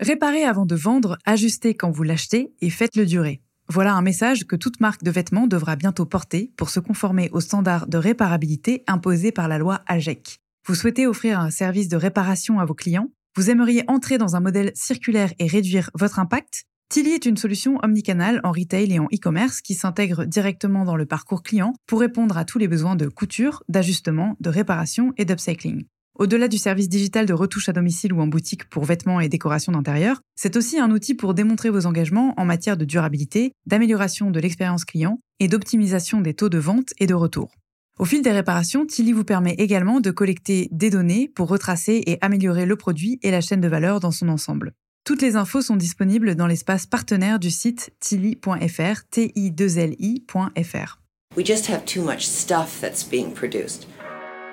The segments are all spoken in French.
Réparez avant de vendre, ajustez quand vous l'achetez et faites-le durer. Voilà un message que toute marque de vêtements devra bientôt porter pour se conformer aux standards de réparabilité imposés par la loi AGEC. Vous souhaitez offrir un service de réparation à vos clients? Vous aimeriez entrer dans un modèle circulaire et réduire votre impact? Tilly est une solution omnicanal en retail et en e-commerce qui s'intègre directement dans le parcours client pour répondre à tous les besoins de couture, d'ajustement, de réparation et d'upcycling. Au-delà du service digital de retouche à domicile ou en boutique pour vêtements et décorations d'intérieur, c'est aussi un outil pour démontrer vos engagements en matière de durabilité, d'amélioration de l'expérience client et d'optimisation des taux de vente et de retour. Au fil des réparations, Tilly vous permet également de collecter des données pour retracer et améliorer le produit et la chaîne de valeur dans son ensemble. Toutes les infos sont disponibles dans l'espace partenaire du site tilly.fr, t i 2 l ifr We just have too much stuff that's being produced.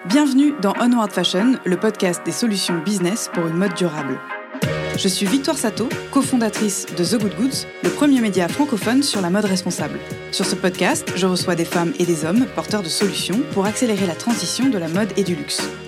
Bienvenue dans Onward Fashion, le podcast des solutions business pour une mode durable. Je suis Victoire Sato, cofondatrice de The Good Goods, le premier média francophone sur la mode responsable. Sur ce podcast, je reçois des femmes et des hommes porteurs de solutions pour accélérer la transition de la mode et du luxe.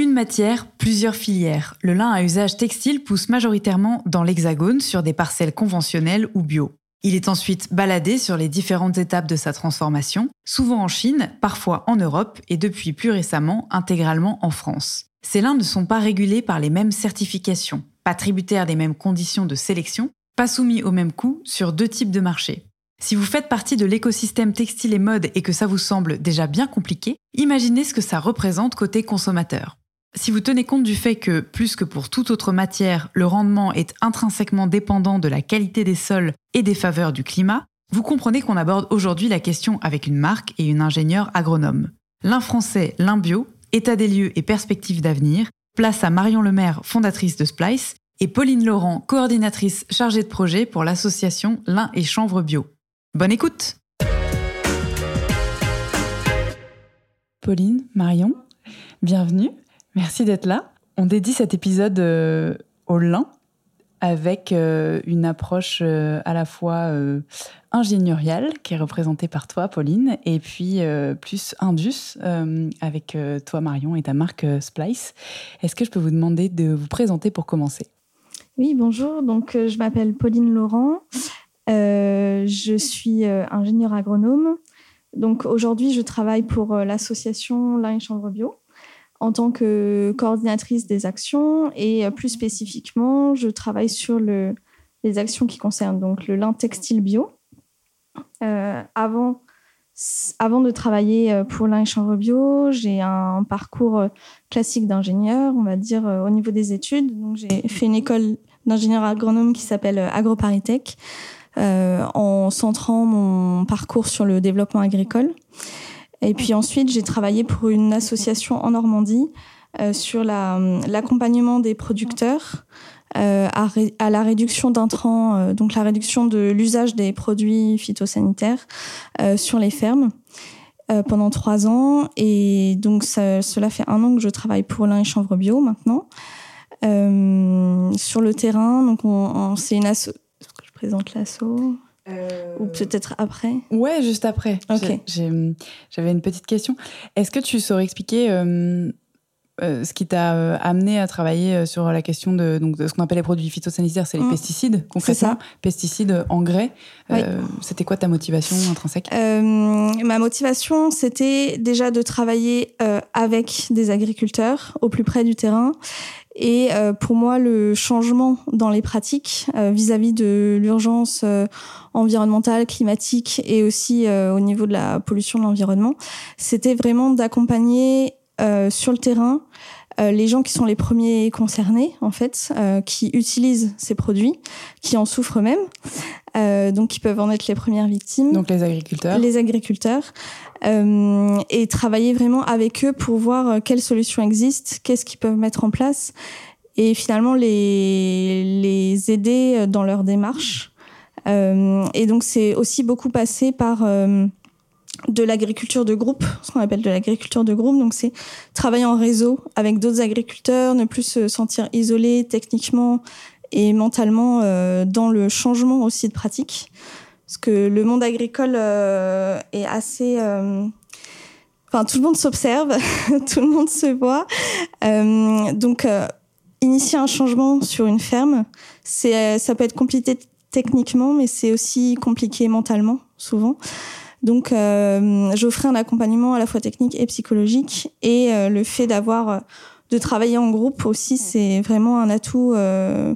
Une matière, plusieurs filières. Le lin à usage textile pousse majoritairement dans l'hexagone sur des parcelles conventionnelles ou bio. Il est ensuite baladé sur les différentes étapes de sa transformation, souvent en Chine, parfois en Europe et depuis plus récemment intégralement en France. Ces lins ne sont pas régulés par les mêmes certifications, pas tributaires des mêmes conditions de sélection, pas soumis au même coût sur deux types de marchés. Si vous faites partie de l'écosystème textile et mode et que ça vous semble déjà bien compliqué, imaginez ce que ça représente côté consommateur. Si vous tenez compte du fait que, plus que pour toute autre matière, le rendement est intrinsèquement dépendant de la qualité des sols et des faveurs du climat, vous comprenez qu'on aborde aujourd'hui la question avec une marque et une ingénieure agronome. L'un français, l'un bio, état des lieux et perspectives d'avenir, place à Marion Lemaire, fondatrice de Splice, et Pauline Laurent, coordinatrice chargée de projet pour l'association Lin et Chanvre Bio. Bonne écoute Pauline, Marion, bienvenue. Merci d'être là. On dédie cet épisode euh, au lin avec euh, une approche euh, à la fois ingénieriale qui est représentée par toi, Pauline, et puis plus indus avec toi, Marion, et ta marque Splice. Est-ce que je peux vous demander de vous présenter pour commencer? Oui, bonjour. Donc, je m'appelle Pauline Laurent. je suis ingénieure agronome. Donc, aujourd'hui, je travaille pour l'association Lin et Chambre Bio en tant que coordinatrice des actions et euh, plus spécifiquement, je travaille sur le, les actions qui concernent donc le lin textile bio. Euh, avant, de travailler euh, pour lin et chanvre bio, j'ai un parcours classique d'ingénieur, on va dire au niveau des études. Donc j'ai fait une école d'ingénieur agronome qui s'appelle AgroParisTech, en centrant mon parcours sur le développement agricole. Et puis ensuite, j'ai travaillé pour une association en Normandie euh, sur l'accompagnement des producteurs euh, à, à, la réduction d'intrants, euh, donc la réduction de l'usage des produits phytosanitaires euh, sur les fermes. Euh, pendant trois ans et donc ça, cela fait un an que je travaille pour l'un et chanvre bio maintenant sur le terrain donc on, on c'est une asso je présente l'asso? Ou peut-être après Ouais, juste après. Ok. J'avais une petite question. Est-ce que tu saurais expliquer euh, euh, ce qui t'a euh, amené à travailler euh, sur la question de, donc, de ce qu'on appelle les produits phytosanitaires, c'est les mmh. pesticides, concrètement? ça. Pesticides, engrais. Oui. c'était quoi ta motivation intrinsèque? Ma motivation, c'était déjà de travailler avec des agriculteurs au plus près du terrain et euh, pour moi, le changement dans les pratiques vis-à-vis -vis de l'urgence euh, environnementale, climatique et aussi euh, au niveau de la pollution de l'environnement, c'était vraiment d'accompagner sur le terrain les gens qui sont les premiers concernés, en fait, qui utilisent ces produits, qui en souffrent même, donc qui peuvent en être les premières victimes. Donc les agriculteurs. Les agriculteurs. Euh, et travailler vraiment avec eux pour voir euh, quelles solutions existent, qu'est-ce qu'ils peuvent mettre en place. Et finalement, les, les aider dans leur démarche. et donc c'est aussi beaucoup passé par de l'agriculture de groupe, ce qu'on appelle de l'agriculture de groupe. Donc, c'est travailler en réseau avec d'autres agriculteurs, ne plus se sentir isolé techniquement et mentalement euh, dans le changement aussi de pratique. Parce que le monde agricole euh, est assez... Euh, enfin, tout le monde s'observe, tout le monde se voit. donc, initier un changement sur une ferme, c'est, ça peut être compliqué techniquement, mais c'est aussi compliqué mentalement, souvent. Donc, euh, j'offrais un accompagnement à la fois technique et psychologique. Et euh, le fait d'avoir, euh, de travailler en groupe aussi, c'est vraiment un atout euh,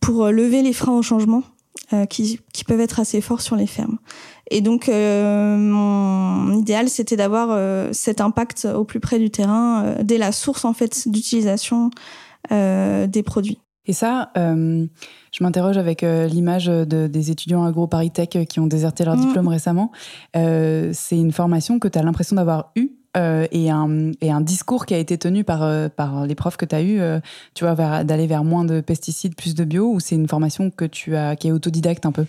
pour lever les freins au changement qui, qui, peuvent être assez forts sur les fermes. Et donc, mon idéal, c'était d'avoir cet impact au plus près du terrain, dès la source en fait d'utilisation des produits. Et ça, euh, je m'interroge avec euh, l'image de, des étudiants agro-paritech qui ont déserté leur mm. diplôme récemment. Euh, c'est une formation que tu as l'impression d'avoir eue et, un, et un discours qui a été tenu par, par les profs que tu as eu, tu vois, d'aller vers moins de pesticides, plus de bio, ou c'est une formation que tu as, qui est autodidacte un peu?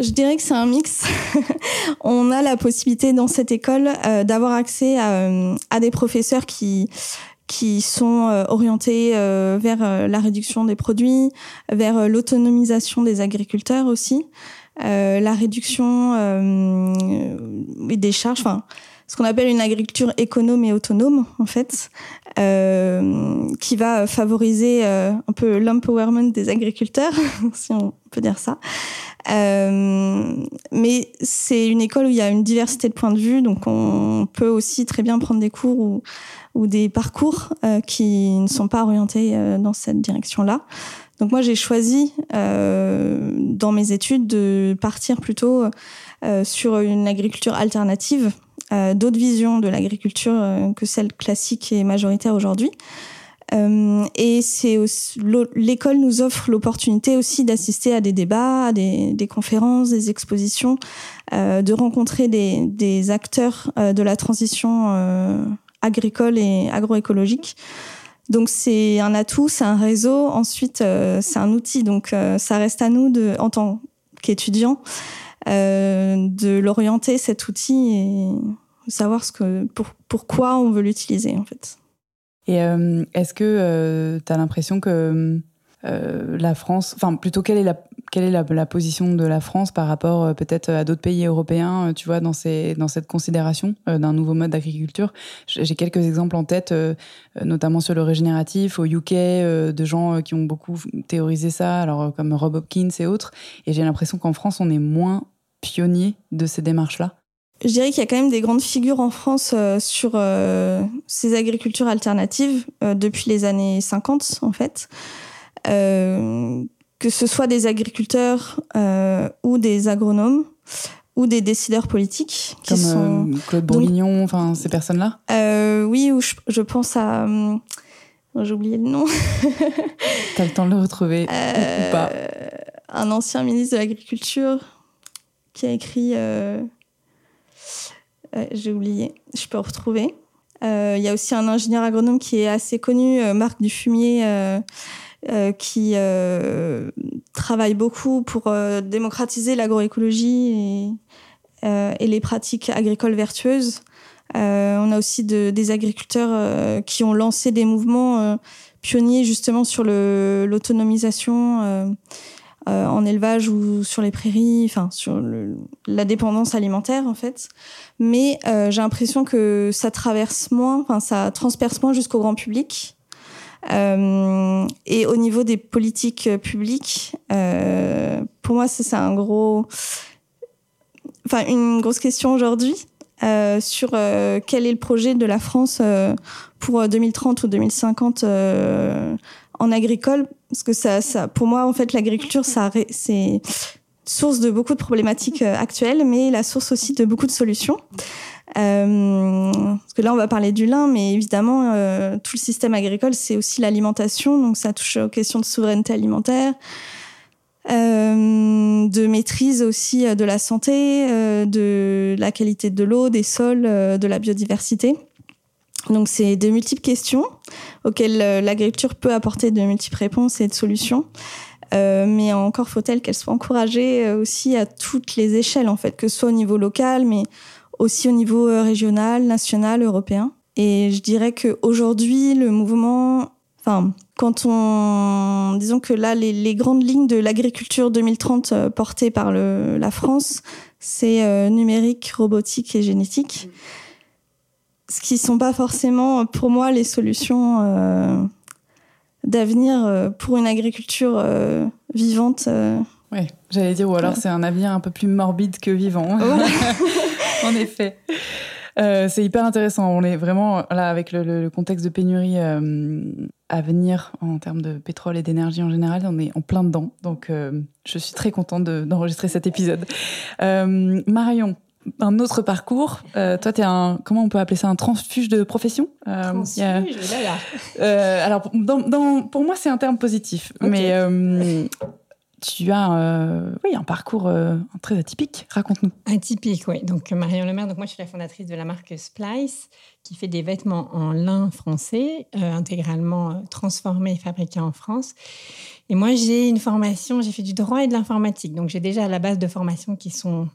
Je dirais que c'est un mix. On a la possibilité dans cette école d'avoir accès à, à, des professeurs qui qui sont euh, orientés euh, vers euh, la réduction des produits, vers l'autonomisation des agriculteurs aussi, la réduction des charges, enfin ce qu'on appelle une agriculture économe et autonome en fait, qui va favoriser un peu l'empowerment des agriculteurs, si on peut dire ça. mais c'est une école où il y a une diversité de points de vue, donc on peut aussi très bien prendre des cours où ou des parcours euh, qui ne sont pas orientés euh, dans cette direction-là. Donc moi, j'ai choisi euh, dans mes études de partir plutôt sur une agriculture alternative, d'autres visions de l'agriculture que celle classique et majoritaire aujourd'hui. Euh, et c'est l'école nous offre l'opportunité aussi d'assister à des débats, à des, des conférences, des expositions, euh, de rencontrer des, des acteurs euh, de la transition agricole et agroécologique. Donc c'est un atout, c'est un réseau. Ensuite, euh, c'est un outil. Donc euh, ça reste à nous, en tant qu'étudiants, euh, de l'orienter cet outil et savoir ce que, pour, pourquoi on veut l'utiliser en fait. Et est-ce que tu as l'impression que la France, enfin plutôt quelle est la quelle est la, position de la France par rapport euh, peut-être à d'autres pays européens, euh, tu vois, dans, ces, dans cette considération euh, d'un nouveau mode d'agriculture? J'ai quelques exemples en tête, notamment sur le régénératif, au UK, de gens qui ont beaucoup théorisé ça, alors comme Rob Hopkins et autres. Et j'ai l'impression qu'en France, on est moins pionnier de ces démarches-là. Je dirais qu'il y a quand même des grandes figures en France sur ces agricultures alternatives depuis les années 50, en fait que ce soit des agriculteurs euh, ou des agronomes ou des décideurs politiques qui Comme, sont euh, Claude Bourguignon, enfin ces personnes-là? Euh, oui, ou je, pense à j'ai oublié le nom. T'as le temps de le retrouver ou pas Un ancien ministre de l'agriculture qui a écrit. j'ai oublié. Je peux retrouver. Il y a aussi un ingénieur agronome qui est assez connu, Marc Dufumier euh, qui euh, travaille beaucoup pour euh, démocratiser l'agroécologie et, et, les pratiques agricoles vertueuses. on a aussi de, des agriculteurs qui ont lancé des mouvements pionniers justement sur l'autonomisation en élevage ou sur les prairies, enfin sur le, la dépendance alimentaire en fait. Mais j'ai l'impression que ça traverse moins, enfin ça transperce moins jusqu'au grand public. Euh, et au niveau des politiques publiques, euh, pour moi, c'est un gros, enfin une grosse question aujourd'hui euh, sur euh, quel est le projet de la France euh, pour 2030 ou 2050 en agricole, parce que ça, ça, pour moi, en fait, l'agriculture, ça, c'est source de beaucoup de problématiques actuelles, mais la source aussi de beaucoup de solutions. Euh, parce que là, on va parler du lin, mais évidemment, euh, tout le système agricole, c'est aussi l'alimentation. Donc, ça touche aux questions de souveraineté alimentaire, euh, de maîtrise aussi euh, de la santé, euh, de la qualité de l'eau, des sols, de la biodiversité. Donc, c'est de multiples questions auxquelles l'agriculture peut apporter de multiples réponses et de solutions. Mais encore faut-elle qu'elle soit encouragée aussi à toutes les échelles, en fait, que ce soit au niveau local, mais aussi au niveau régional, national, européen. Et je dirais qu'aujourd'hui, le mouvement, enfin, quand on, disons que là, les, grandes lignes de l'agriculture 2030 euh, portées par la France, c'est euh, numérique, robotique et génétique. Ce qui sont pas forcément, pour moi, les solutions euh, d'avenir pour une agriculture vivante. Oui, j'allais dire, ou alors c'est un avenir un peu plus morbide que vivant. en effet. Euh, c'est hyper intéressant. On est vraiment là avec le, contexte de pénurie euh, à venir en termes de pétrole et d'énergie en général. On est en plein dedans. Donc, euh, je suis très contente d'enregistrer cet épisode. Marion, un autre parcours. toi, tu es un, comment on peut appeler ça, un transfuge de profession? Transfuge, là, là. alors, pour moi, c'est un terme positif. Mais tu as euh, oui, un parcours euh, très atypique. Raconte-nous. Atypique, oui. Donc, Marion Lemaire, donc moi, je suis la fondatrice de la marque Splice, qui fait des vêtements en lin français, euh, intégralement transformés et fabriqués en France. Et moi, j'ai une formation, j'ai fait du droit et de l'informatique. Donc, j'ai déjà à la base de formations qui sont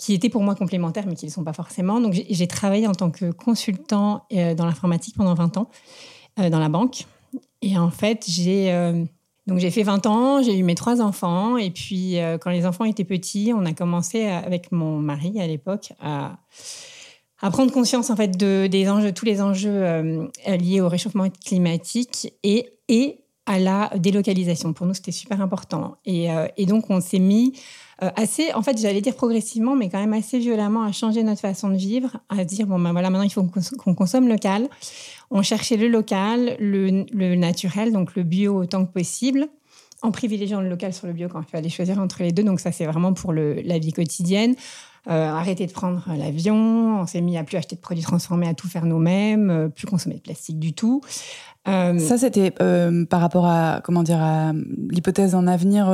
qui étaient pour moi complémentaires, mais qui ne le sont pas forcément. Donc, j'ai travaillé en tant que consultant dans l'informatique pendant 20 ans, dans la banque. Et en fait, j'ai donc j'ai fait 20 ans, j'ai eu mes trois enfants et puis euh, quand les enfants étaient petits, on a commencé avec mon mari à l'époque à, prendre conscience en fait de des enjeux, tous les enjeux euh, liés au réchauffement climatique et et à la délocalisation. Pour nous, c'était super important. Et, euh, donc on s'est mis assez, en fait, j'allais dire progressivement, mais quand même assez violemment à changer notre façon de vivre, à dire bon ben voilà, maintenant il faut qu'on consomme local. On cherchait le local, le, naturel, donc le bio autant que possible, en privilégiant le local sur le bio quand il fallait choisir entre les deux. Donc ça, c'est vraiment pour la vie quotidienne. Euh, arrêter de prendre l'avion, on s'est mis à plus acheter de produits transformés, à tout faire nous-mêmes, euh, plus consommer de plastique du tout. Euh, ça, c'était par rapport à comment dire à l'hypothèse d'un avenir.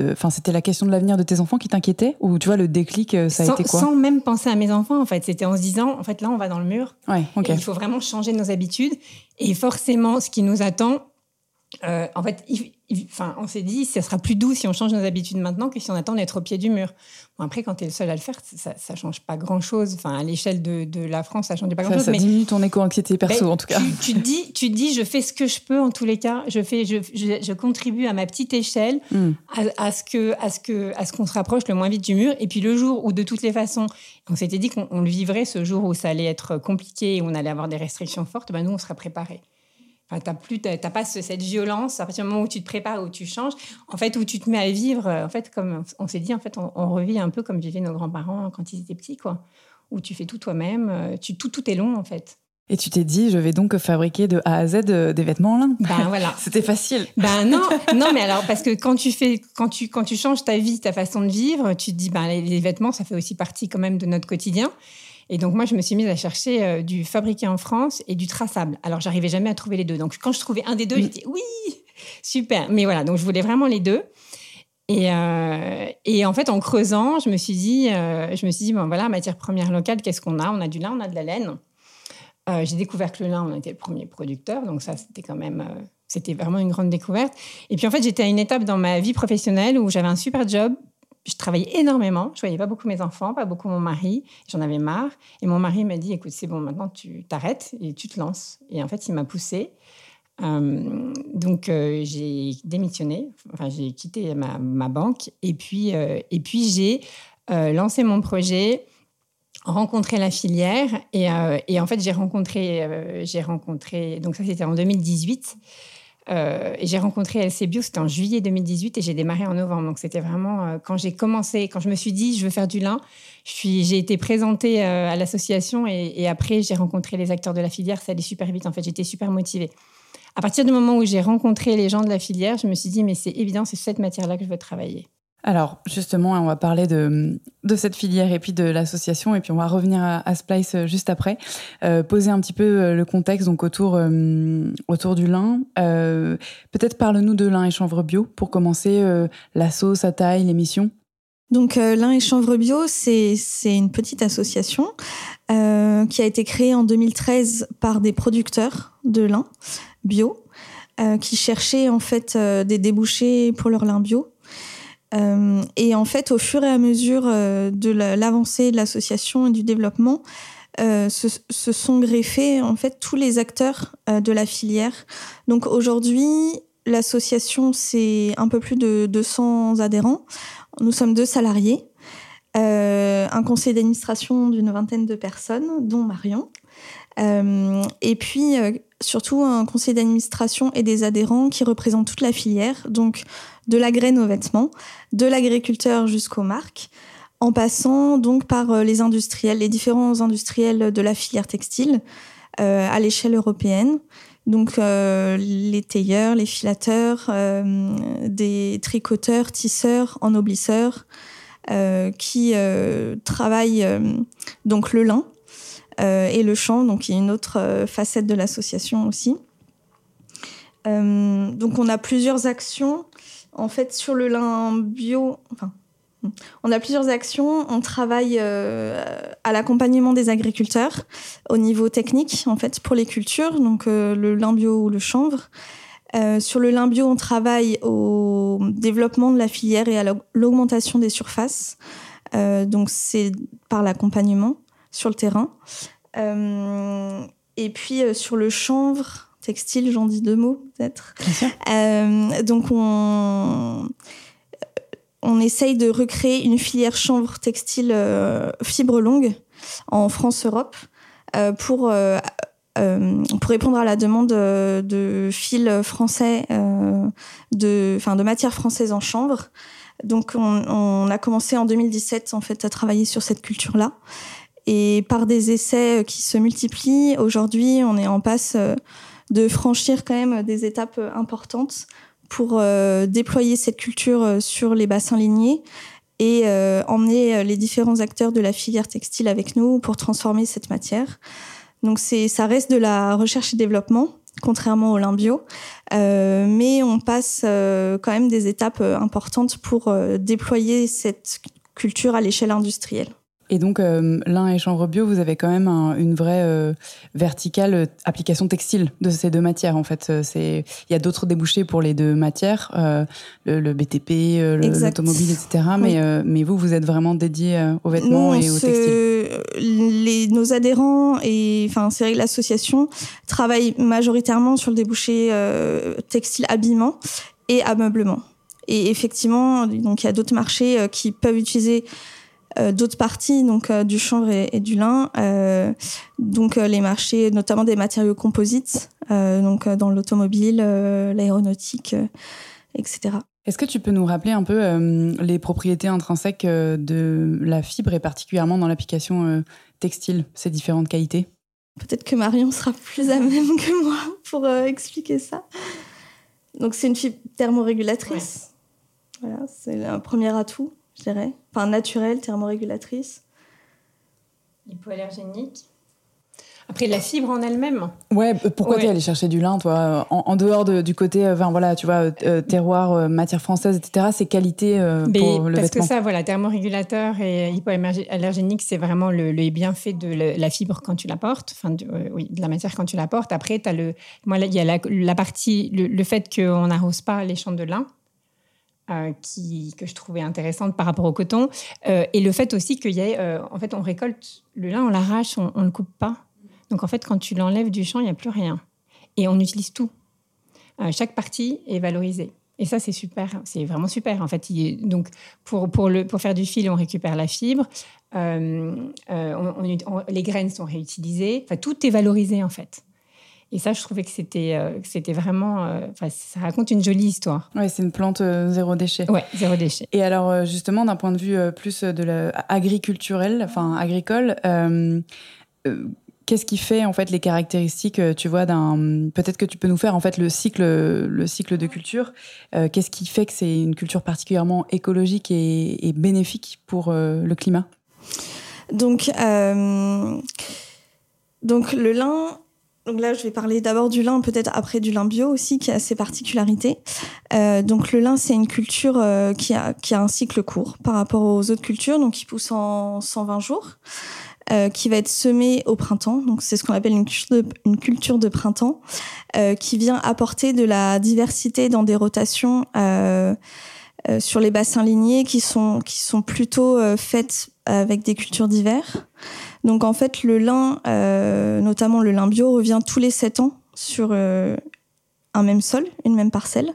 Enfin, c'était la question de l'avenir de tes enfants qui t'inquiétait ou tu vois le déclic, ça a été quoi? Sans même penser à mes enfants, en fait, c'était en se disant, en fait, là, on va dans le mur. Ouais, il faut vraiment changer nos habitudes et forcément, ce qui nous attend, en fait, enfin, on s'est dit, ça sera plus doux si on change nos habitudes maintenant que si on attend d'être au pied du mur. Bon, après, quand tu es le seul à le faire, ça, ça change pas grand-chose. Enfin, à l'échelle de, de, la France, ça change pas grand-chose. Ça, diminue ton éco-anxiété perso, ben, en tout cas. Tu, dis, tu dis, je fais ce que je peux en tous les cas. Je, fais, je, je, contribue à ma petite échelle hmm. à, ce que, à ce que, à ce qu'on se rapproche le moins vite du mur. Et puis le jour où, de toutes les façons, on s'était dit qu'on le vivrait ce jour où ça allait être compliqué et où on allait avoir des restrictions fortes, ben nous, on sera préparés. Enfin, t'as plus, t'as, pas cette violence à partir du moment où tu te prépares, où tu changes, en fait, où tu te mets à vivre, euh, en fait, comme on s'est dit, en fait, on, revit un peu comme vivaient nos grands-parents quand ils étaient petits, quoi. Où tu fais tout toi-même, euh, tu, tout, tout est long, en fait. Et tu t'es dit, je vais donc fabriquer de A à Z euh, des vêtements en lin. Ben voilà. C'était facile. Ben non, non, mais alors parce que quand tu fais, quand tu, quand tu changes ta vie, ta façon de vivre, tu te dis, ben les, les vêtements, ça fait aussi partie quand même de notre quotidien. Et donc, moi, je me suis mise à chercher euh, du fabriqué en France et du traçable. Alors, j'arrivais jamais à trouver les deux. Donc, quand je trouvais un des deux, j'étais oui, super. Mais voilà, donc je voulais vraiment les deux. Et, euh, et en fait, en creusant, je me suis dit, euh, je me suis dit, bon voilà, matière première locale, qu'est-ce qu'on a? On a du lin, on a de la laine. J'ai découvert que le lin, on était le premier producteur, donc ça, c'était quand même, c'était vraiment une grande découverte. Et puis en fait, j'étais à une étape dans ma vie professionnelle où j'avais un super job, je travaillais énormément. Je voyais pas beaucoup mes enfants, pas beaucoup mon mari. J'en avais marre. Et mon mari m'a dit, écoute, c'est bon, maintenant tu t'arrêtes et tu te lances. Et en fait, il m'a poussé. Euh, donc euh, j'ai démissionné, enfin j'ai quitté ma, banque et puis euh, et puis j'ai lancé mon projet, rencontré la filière et, et en fait j'ai rencontré j'ai rencontré donc ça c'était en 2018 euh, et j'ai rencontré LC Bio, c'était en juillet 2018 et j'ai démarré en novembre. Donc c'était vraiment euh, quand j'ai commencé, quand je me suis dit je veux faire du lin, j'ai été présentée euh, à l'association et, après j'ai rencontré les acteurs de la filière. Ça allait super vite en fait, j'étais super motivée. À partir du moment où j'ai rencontré les gens de la filière, je me suis dit mais c'est évident, c'est cette matière-là que je veux travailler. Alors, justement, on va parler de, cette filière et puis de l'association, et puis on va revenir à, Splice euh, juste après. Euh, poser un petit peu euh, le contexte donc autour, du lin. Peut-être parle-nous de lin et chanvre bio pour commencer la sauce, sa taille, l'émission. Donc, lin et chanvre bio, c'est une petite association qui a été créée en 2013 par des producteurs de lin bio qui cherchaient en fait des débouchés pour leur lin bio. Et en fait, au fur et à mesure de l'avancée de l'association et du développement, se, se, sont greffés en fait tous les acteurs de la filière. Donc aujourd'hui, l'association c'est un peu plus de 200 adhérents. Nous sommes deux salariés. Euh, un conseil d'administration d'une vingtaine de personnes, dont Marion. Euh, et puis, euh, surtout, un conseil d'administration et des adhérents qui représentent toute la filière, donc de la graine au vêtement, de l'agriculteur jusqu'aux marques, en passant donc par les industriels, les différents industriels de la filière textile à l'échelle européenne. Donc les tailleurs, les filateurs, des tricoteurs, tisseurs, ennoblisseurs, euh, qui euh, travaille euh, donc le lin et le champ, donc y a une autre facette de l'association aussi. donc on a plusieurs actions en fait sur le lin bio. Enfin, on a plusieurs actions. On travaille à l'accompagnement des agriculteurs au niveau technique, en fait, pour les cultures, donc le lin bio ou le chanvre. Euh, sur le lin bio, on travaille au développement de la filière et à l'augmentation des surfaces. Euh, donc c'est par l'accompagnement sur le terrain. Euh, et puis sur le chanvre textile, j'en dis deux mots peut-être. donc on on essaye de recréer une filière chanvre textile fibre longue en France-Europe pour euh, pour répondre à la demande euh, de fils français, euh, de, enfin, de matières françaises en chanvre. Donc, on, on, a commencé en 2017 en fait à travailler sur cette culture-là. Et par des essais qui se multiplient, aujourd'hui, on est en passe de franchir quand même des étapes importantes pour déployer cette culture sur les bassins lignés et emmener les différents acteurs de la filière textile avec nous pour transformer cette matière. Donc c'est, ça reste de la recherche et développement, contrairement au lin bio, euh, mais on passe euh, quand même des étapes euh, importantes pour déployer cette culture à l'échelle industrielle. Et donc, euh, l'un et chanvre bio, vous avez quand même une vraie euh, verticale euh, application textile de ces deux matières. En fait, c'est il y a d'autres débouchés pour les deux matières, le, BTP, l'automobile, etc. Mais, mais vous, vous êtes vraiment dédié aux vêtements et aux textiles. Les, nos adhérents et enfin, c'est vrai que l'association travaille majoritairement sur le débouché textile habillement et ameublement. Et effectivement, donc il y a d'autres marchés qui peuvent utiliser euh, d'autres parties donc euh, du chanvre et, du lin euh, donc les marchés notamment des matériaux composites donc dans l'automobile l'aéronautique etc est-ce que tu peux nous rappeler un peu les propriétés intrinsèques de la fibre et particulièrement dans l'application textile ces différentes qualités? Peut-être que Marion sera plus à même que moi pour expliquer ça. Donc c'est une fibre thermorégulatrice voilà c'est un premier atout je dirais. Enfin, naturelle, thermorégulatrice. Hypoallergénique. Après, la fibre en elle-même. Ouais, pourquoi tu es allé chercher du lin, toi en, dehors du côté, euh, enfin, voilà, tu vois, euh, terroir, matière française, etc., ces qualités euh, pour le Parce que ça, voilà, thermorégulateur et hypoallergénique, c'est vraiment le, bienfait de la fibre quand tu la portes, enfin, oui, de la matière quand tu la portes. Après, as le, moi, il y a la, partie, le, le fait qu'on n'arrose pas les champs de lin. Euh, que je trouvais intéressante par rapport au coton. Euh, et le fait aussi qu'il y ait, euh, en fait, on récolte le lin, on l'arrache, on ne le coupe pas. Donc, en fait, quand tu l'enlèves du champ, il n'y a plus rien. Et on utilise tout. chaque partie est valorisée. Et ça, c'est super, c'est vraiment super. En fait, donc pour, pour, le, pour faire du fil, on récupère la fibre, les graines sont réutilisées, enfin, tout est valorisé en fait. Et ça, je trouvais que c'était euh, c'était vraiment. Euh, ça raconte une jolie histoire. Oui, c'est une plante euh, zéro déchet. Oui, zéro déchet. Et alors, justement, d'un point de vue plus de la, agriculturel, enfin agricole, qu'est-ce qui fait en fait les caractéristiques, tu vois, d'un. Peut-être que tu peux nous faire en fait le cycle, le cycle de culture. qu'est-ce qui fait que c'est une culture particulièrement écologique et, et bénéfique pour le climat? Donc, donc le lin donc là, je vais parler d'abord du lin, peut-être après du lin bio aussi, qui a ses particularités. Euh, donc le lin, c'est une culture euh, qui, a, qui a un cycle court par rapport aux autres cultures, donc qui pousse en 120 jours. qui va être semée au printemps. Donc c'est ce qu'on appelle une culture de, une culture de printemps, qui vient apporter de la diversité dans des rotations sur les bassins lignés qui sont qui sont plutôt faites avec des cultures d'hiver. Donc en fait, le lin, notamment le lin bio, revient tous les sept ans sur un même sol, une même parcelle.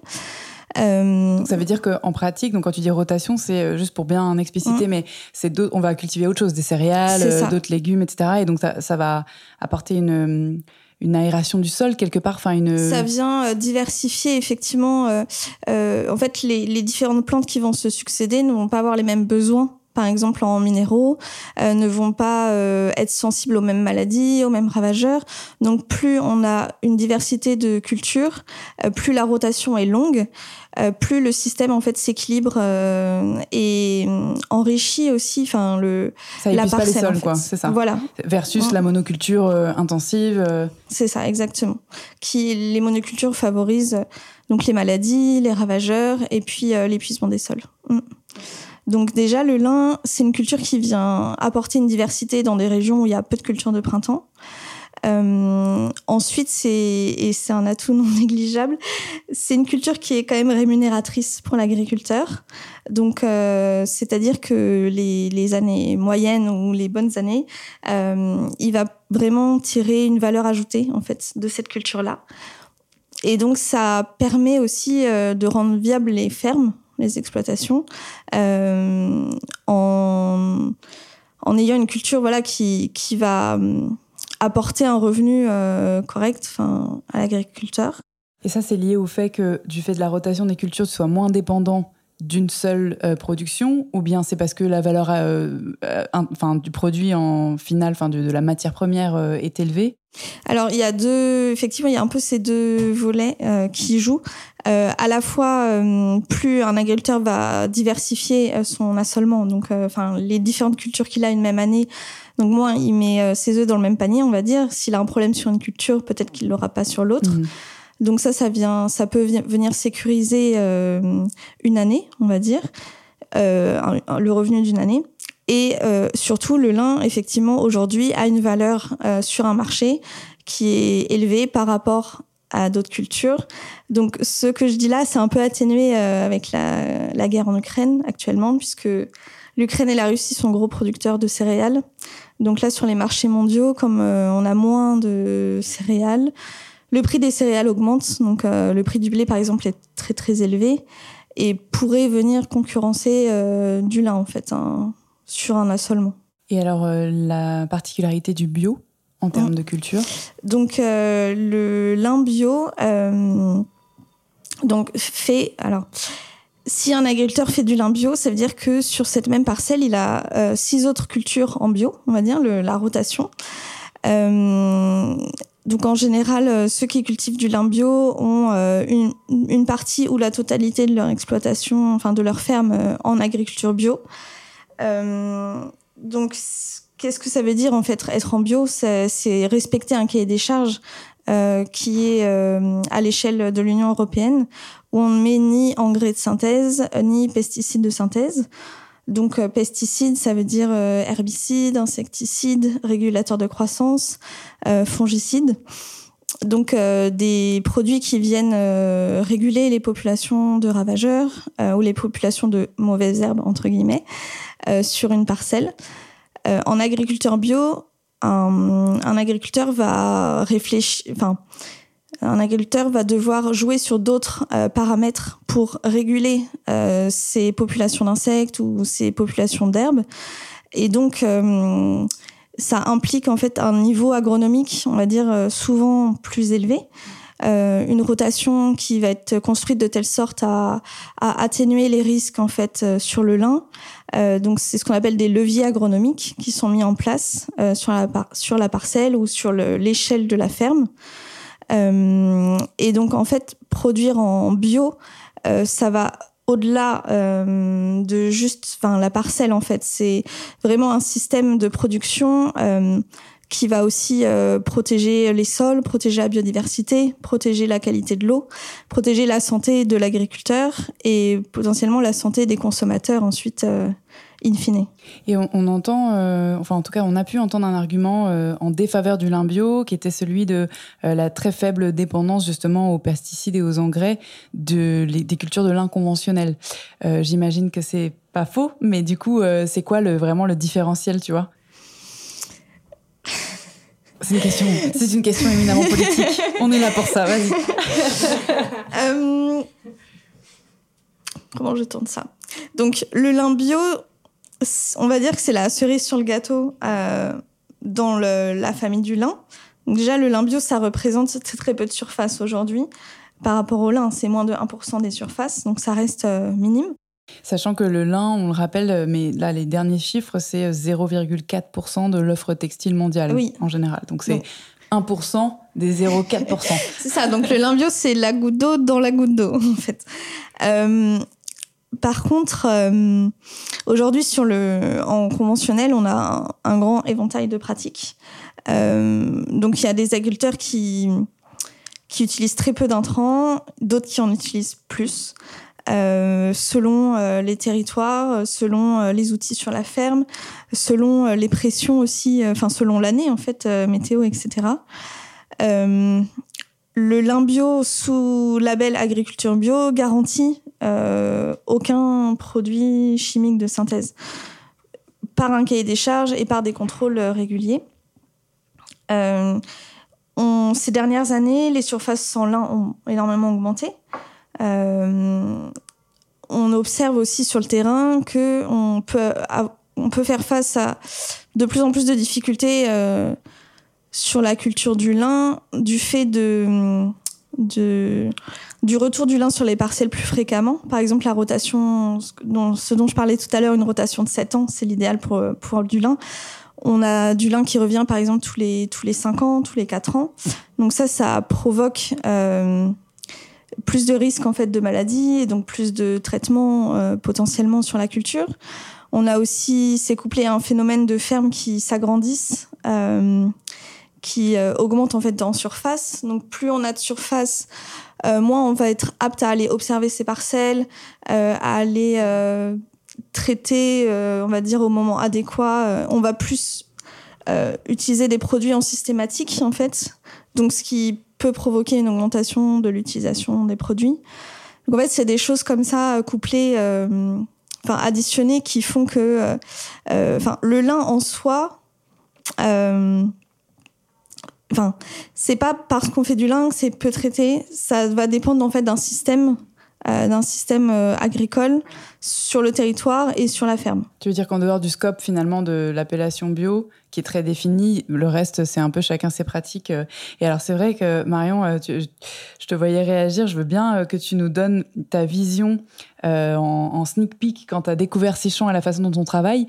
Euh... Ça veut dire qu'en pratique, donc quand tu dis rotation, c'est euh, juste pour bien expliciter, mm. mais c'est on va cultiver autre chose, des céréales, euh, d'autres légumes, etc. Et donc ça, ça va apporter une une aération du sol quelque part, enfin une. Ça vient euh, diversifier effectivement. en fait, les, les différentes plantes qui vont se succéder ne vont pas avoir les mêmes besoins par exemple en minéraux, euh, ne vont pas euh, être sensibles aux mêmes maladies, aux mêmes ravageurs. Donc plus on a une diversité de cultures, euh, plus la rotation est longue, plus le système en fait s'équilibre et enrichit aussi, enfin le ça la parcelle. Pas les sols, quoi, c'est ça. Voilà. Versus la monoculture intensive. C'est ça, exactement. Qui les monocultures favorisent donc les maladies, les ravageurs et puis l'épuisement des sols. Mm. Donc déjà, le lin, c'est une culture qui vient apporter une diversité dans des régions où il y a peu de culture de printemps. Euh, ensuite, c'est et c'est un atout non négligeable. C'est une culture qui est quand même rémunératrice pour l'agriculteur. Donc, euh, c'est-à-dire que les, les, années moyennes ou les bonnes années, euh, il va vraiment tirer une valeur ajoutée en fait de cette culture-là. Et donc, ça permet aussi euh, de rendre viables les fermes les exploitations, euh, en, en ayant une culture voilà, qui, qui va euh, apporter un revenu euh, correct à l'agriculteur. Et ça, c'est lié au fait que, du fait de la rotation des cultures, tu sois moins dépendant d'une seule production ou bien c'est parce que la valeur enfin, du produit en final, enfin, de la matière première est élevée? Alors il y a deux, effectivement, il y a un peu ces deux volets euh, qui jouent. Euh, à la fois, euh, plus un agriculteur va diversifier son assolement, donc enfin les différentes cultures qu'il a une même année. Donc moins il met ses œufs dans le même panier, on va dire. S'il a un problème sur une culture, peut-être qu'il l'aura pas sur l'autre. Mmh. Donc ça, ça vient, ça peut venir sécuriser une année, on va dire, le revenu d'une année. Et euh, surtout, le lin, effectivement, aujourd'hui, a une valeur euh, sur un marché qui est élevée par rapport à d'autres cultures. Donc, ce que je dis là, c'est un peu atténué euh, avec la, la, guerre en Ukraine actuellement, puisque l'Ukraine et la Russie sont gros producteurs de céréales. Donc là, sur les marchés mondiaux, comme on a moins de céréales, le prix des céréales augmente. Donc, le prix du blé, par exemple, est très très élevé et pourrait venir concurrencer du lin, en fait. Hein sur un assolement. Et alors, euh, la particularité du bio en termes mm. de culture? Donc, euh, le lin bio euh, donc, fait. Alors, si un agriculteur fait du lin bio, ça veut dire que sur cette même parcelle, il a six autres cultures en bio, on va dire, le, la rotation. donc en général, ceux qui cultivent du lin bio ont une, une, partie ou la totalité de leur exploitation, enfin de leur ferme en agriculture bio. Euh, donc, qu'est-ce que ça veut dire en fait être en bio? C'est respecter un cahier des charges euh, qui est euh, à l'échelle de l'Union européenne où on ne met ni engrais de synthèse ni pesticides de synthèse. Donc pesticides, ça veut dire herbicides, insecticides, régulateurs de croissance, fongicides. Donc des produits qui viennent réguler les populations de ravageurs ou les populations de mauvaises herbes entre guillemets. Euh, sur une parcelle. Euh, en agriculteur bio, un, agriculteur va réfléchir, enfin, un agriculteur va devoir jouer sur d'autres euh, paramètres pour réguler ses populations d'insectes ou ses populations d'herbes. Et donc, ça implique en fait un niveau agronomique, on va dire, souvent plus élevé. Une rotation qui va être construite de telle sorte à, à atténuer les risques en fait sur le lin, euh, donc c'est ce qu'on appelle des leviers agronomiques qui sont mis en place euh, sur, la sur la parcelle ou sur l'échelle de la ferme. Euh, et donc en fait, produire en bio, ça va au-delà de juste enfin, la parcelle en fait. C'est vraiment un système de production qui va aussi euh, protéger les sols, protéger la biodiversité, protéger la qualité de l'eau, protéger la santé de l'agriculteur et potentiellement la santé des consommateurs ensuite euh, in fine. Et on, entend, euh, enfin en tout cas on a pu entendre un argument euh, en défaveur du lin bio qui était celui de euh, la très faible dépendance justement aux pesticides et aux engrais de, des cultures de lin conventionnelles. J'imagine que c'est pas faux, mais du coup c'est quoi le, vraiment le différentiel, tu vois? C'est une question, c'est une question éminemment politique. On est là pour ça, vas-y. comment je tourne ça? Donc le lin bio, on va dire que c'est la cerise sur le gâteau euh, dans la famille du lin. déjà, le lin bio, ça représente très, peu de surface aujourd'hui. Par rapport au lin, c'est moins de 1% des surfaces, donc ça reste euh, minime. Sachant que le lin, on le rappelle, mais là, les derniers chiffres, c'est 0,4% de l'offre textile mondiale en général. Donc c'est 1% des 0,4%. c'est ça, donc le lin bio, c'est la goutte d'eau dans la goutte d'eau, en fait. Euh, par contre, euh, aujourd'hui, sur le, en conventionnel, on a un, grand éventail de pratiques. Euh, donc, il y a des agriculteurs qui, qui utilisent très peu d'intrants, d'autres qui en utilisent plus. Euh, selon les territoires, selon les outils sur la ferme, selon les pressions aussi, enfin selon l'année en fait, météo, etc. le lin bio sous label agriculture bio garantit euh, aucun produit chimique de synthèse par un cahier des charges et par des contrôles réguliers. Euh, ces dernières années, les surfaces sans lin ont énormément augmenté. Euh, on observe aussi sur le terrain que on peut, on peut faire face à de plus en plus de difficultés sur la culture du lin du fait de, de, du retour du lin sur les parcelles plus fréquemment. Par exemple, la rotation, ce dont je parlais tout à l'heure, une rotation de 7 ans, c'est l'idéal pour, pour du lin. On a du lin qui revient, par exemple, tous les, tous les 5 ans, tous les 4 ans. Donc ça, ça provoque euh, plus de risques en fait, de maladies et donc plus de traitements euh, potentiellement sur la culture. On a aussi, c'est couplé à un phénomène de fermes qui s'agrandissent. Euh, qui augmente en fait en surface. Donc plus on a de surface, euh, moins on va être apte à aller observer ces parcelles, euh, à aller euh, traiter, on va dire, au moment adéquat. on va plus utiliser des produits en systématique, en fait. Donc, ce qui peut provoquer une augmentation de l'utilisation des produits. Donc, en fait, c'est des choses comme ça couplées, enfin additionnées, qui font que, enfin, le lin en soi. Enfin, c'est pas parce qu'on fait du lin que c'est peu traité. Ça va dépendre en fait d'un système, euh, d'un système euh, agricole sur le territoire et sur la ferme. Tu veux dire qu'en dehors du scope finalement de l'appellation bio, qui est très définie, le reste c'est un peu chacun ses pratiques. Euh. Et alors c'est vrai que Marion, je te voyais réagir. Je veux bien que tu nous donnes ta vision en, sneak peek quand tu as découvert ces champs et la façon dont on travaille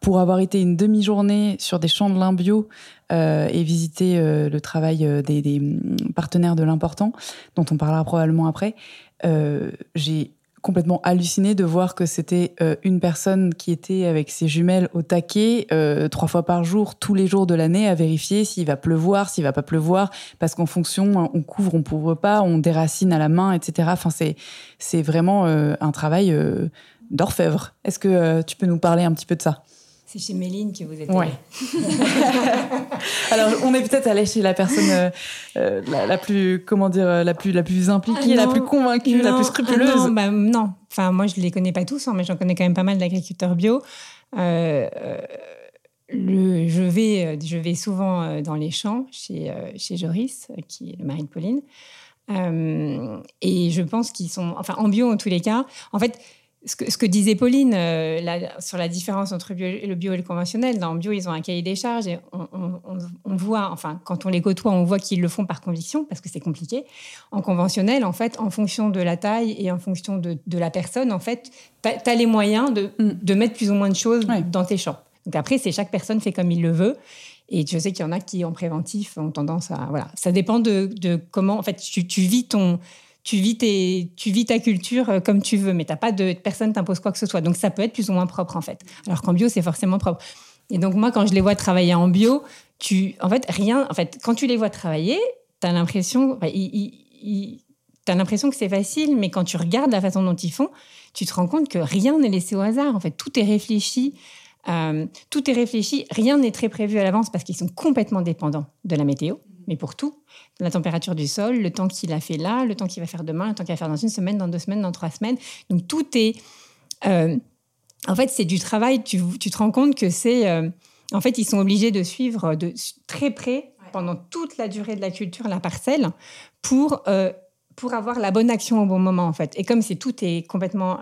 pour avoir été une demi-journée sur des champs de lin bio euh, et visiter euh, le travail euh, des, mm, partenaires de l'important, dont on parlera probablement après, j'ai complètement halluciné de voir que c'était une personne qui était avec ses jumelles au taquet trois fois par jour, tous les jours de l'année, à vérifier s'il va pleuvoir, s'il va pas pleuvoir, parce qu'en fonction, on couvre, on couvre pas, on déracine à la main, etc. Enfin, c'est c'est vraiment un travail d'orfèvre. Est-ce que tu peux nous parler un petit peu de ça? C'est chez Méline que vous êtes ouais. Alors, on est peut-être allé chez la personne euh, euh, la, plus, comment dire, euh, la plus, la plus impliquée, la plus convaincue, la plus scrupuleuse. non, bah, non, enfin moi je les connais pas tous, hein, mais j'en connais quand même pas mal d'agriculteurs bio. le, je vais, je vais souvent dans les champs chez chez Joris, qui est le mari de Pauline, et je pense qu'ils sont, enfin en bio en tous les cas. En fait, ce que, disait Pauline euh, sur la différence entre le bio et le conventionnel, dans le bio, ils ont un cahier des charges et on, voit, enfin, quand on les côtoie, on voit qu'ils le font par conviction parce que c'est compliqué. En conventionnel, en fait, en fonction de la taille et en fonction de, la personne, en fait, tu as, les moyens de, mm. de, mettre plus ou moins de choses dans tes champs. Donc après, c'est chaque personne fait comme il le veut. Et je sais qu'il y en a qui, en préventif, ont tendance à. Voilà. Ça dépend de, comment. En fait, tu, tu vis ton tu vis, ta culture euh, comme tu veux, mais t'as pas de personne t'impose quoi que ce soit. Donc ça peut être plus ou moins propre en fait. Alors qu'en bio, c'est forcément propre. Et donc moi, quand je les vois travailler en bio, tu, en fait, rien. En fait, quand tu les vois travailler, tu as l'impression, tu as l'impression que c'est facile, mais quand tu regardes la façon dont ils font, tu te rends compte que rien n'est laissé au hasard. En fait, tout est réfléchi. Euh, tout est réfléchi, rien n'est très prévu à l'avance parce qu'ils sont complètement dépendants de la météo, mais pour tout. La température du sol, le temps qu'il a fait là, le temps qu'il va faire demain, le temps qu'il va faire dans une semaine, dans deux semaines, dans trois semaines. Donc tout est... Euh, en fait, c'est du travail, tu, te rends compte que c'est... Euh, en fait, ils sont obligés de suivre de très près pendant toute la durée de la culture la parcelle pour pour avoir la bonne action au bon moment en fait. Et comme c'est tout est complètement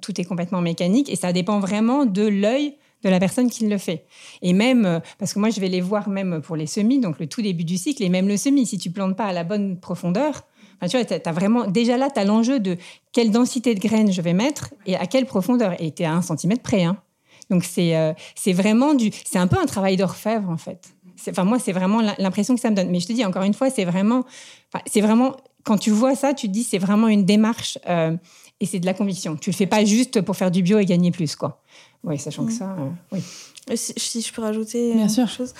tout est complètement mécanique et ça dépend vraiment de l'œil de la personne qui le fait. Et même, euh, parce que moi, je vais les voir même pour les semis, donc le tout début du cycle, et même le semis, si tu plantes pas à la bonne profondeur, tu vois, as vraiment, déjà là, tu as l'enjeu de quelle densité de graines je vais mettre et à quelle profondeur. Et tu es à un centimètre près. Hein. Donc, c'est euh, c'est vraiment du. C'est un peu un travail d'orfèvre, en fait. Enfin, moi, c'est vraiment l'impression que ça me donne. Mais je te dis, encore une fois, c'est vraiment. C'est vraiment. Quand tu vois ça, tu te dis, c'est vraiment une démarche euh, et c'est de la conviction. Tu le fais pas juste pour faire du bio et gagner plus, quoi. Oui, sachant que ça, euh, oui. Si, je peux rajouter Bien sûr. quelque chose.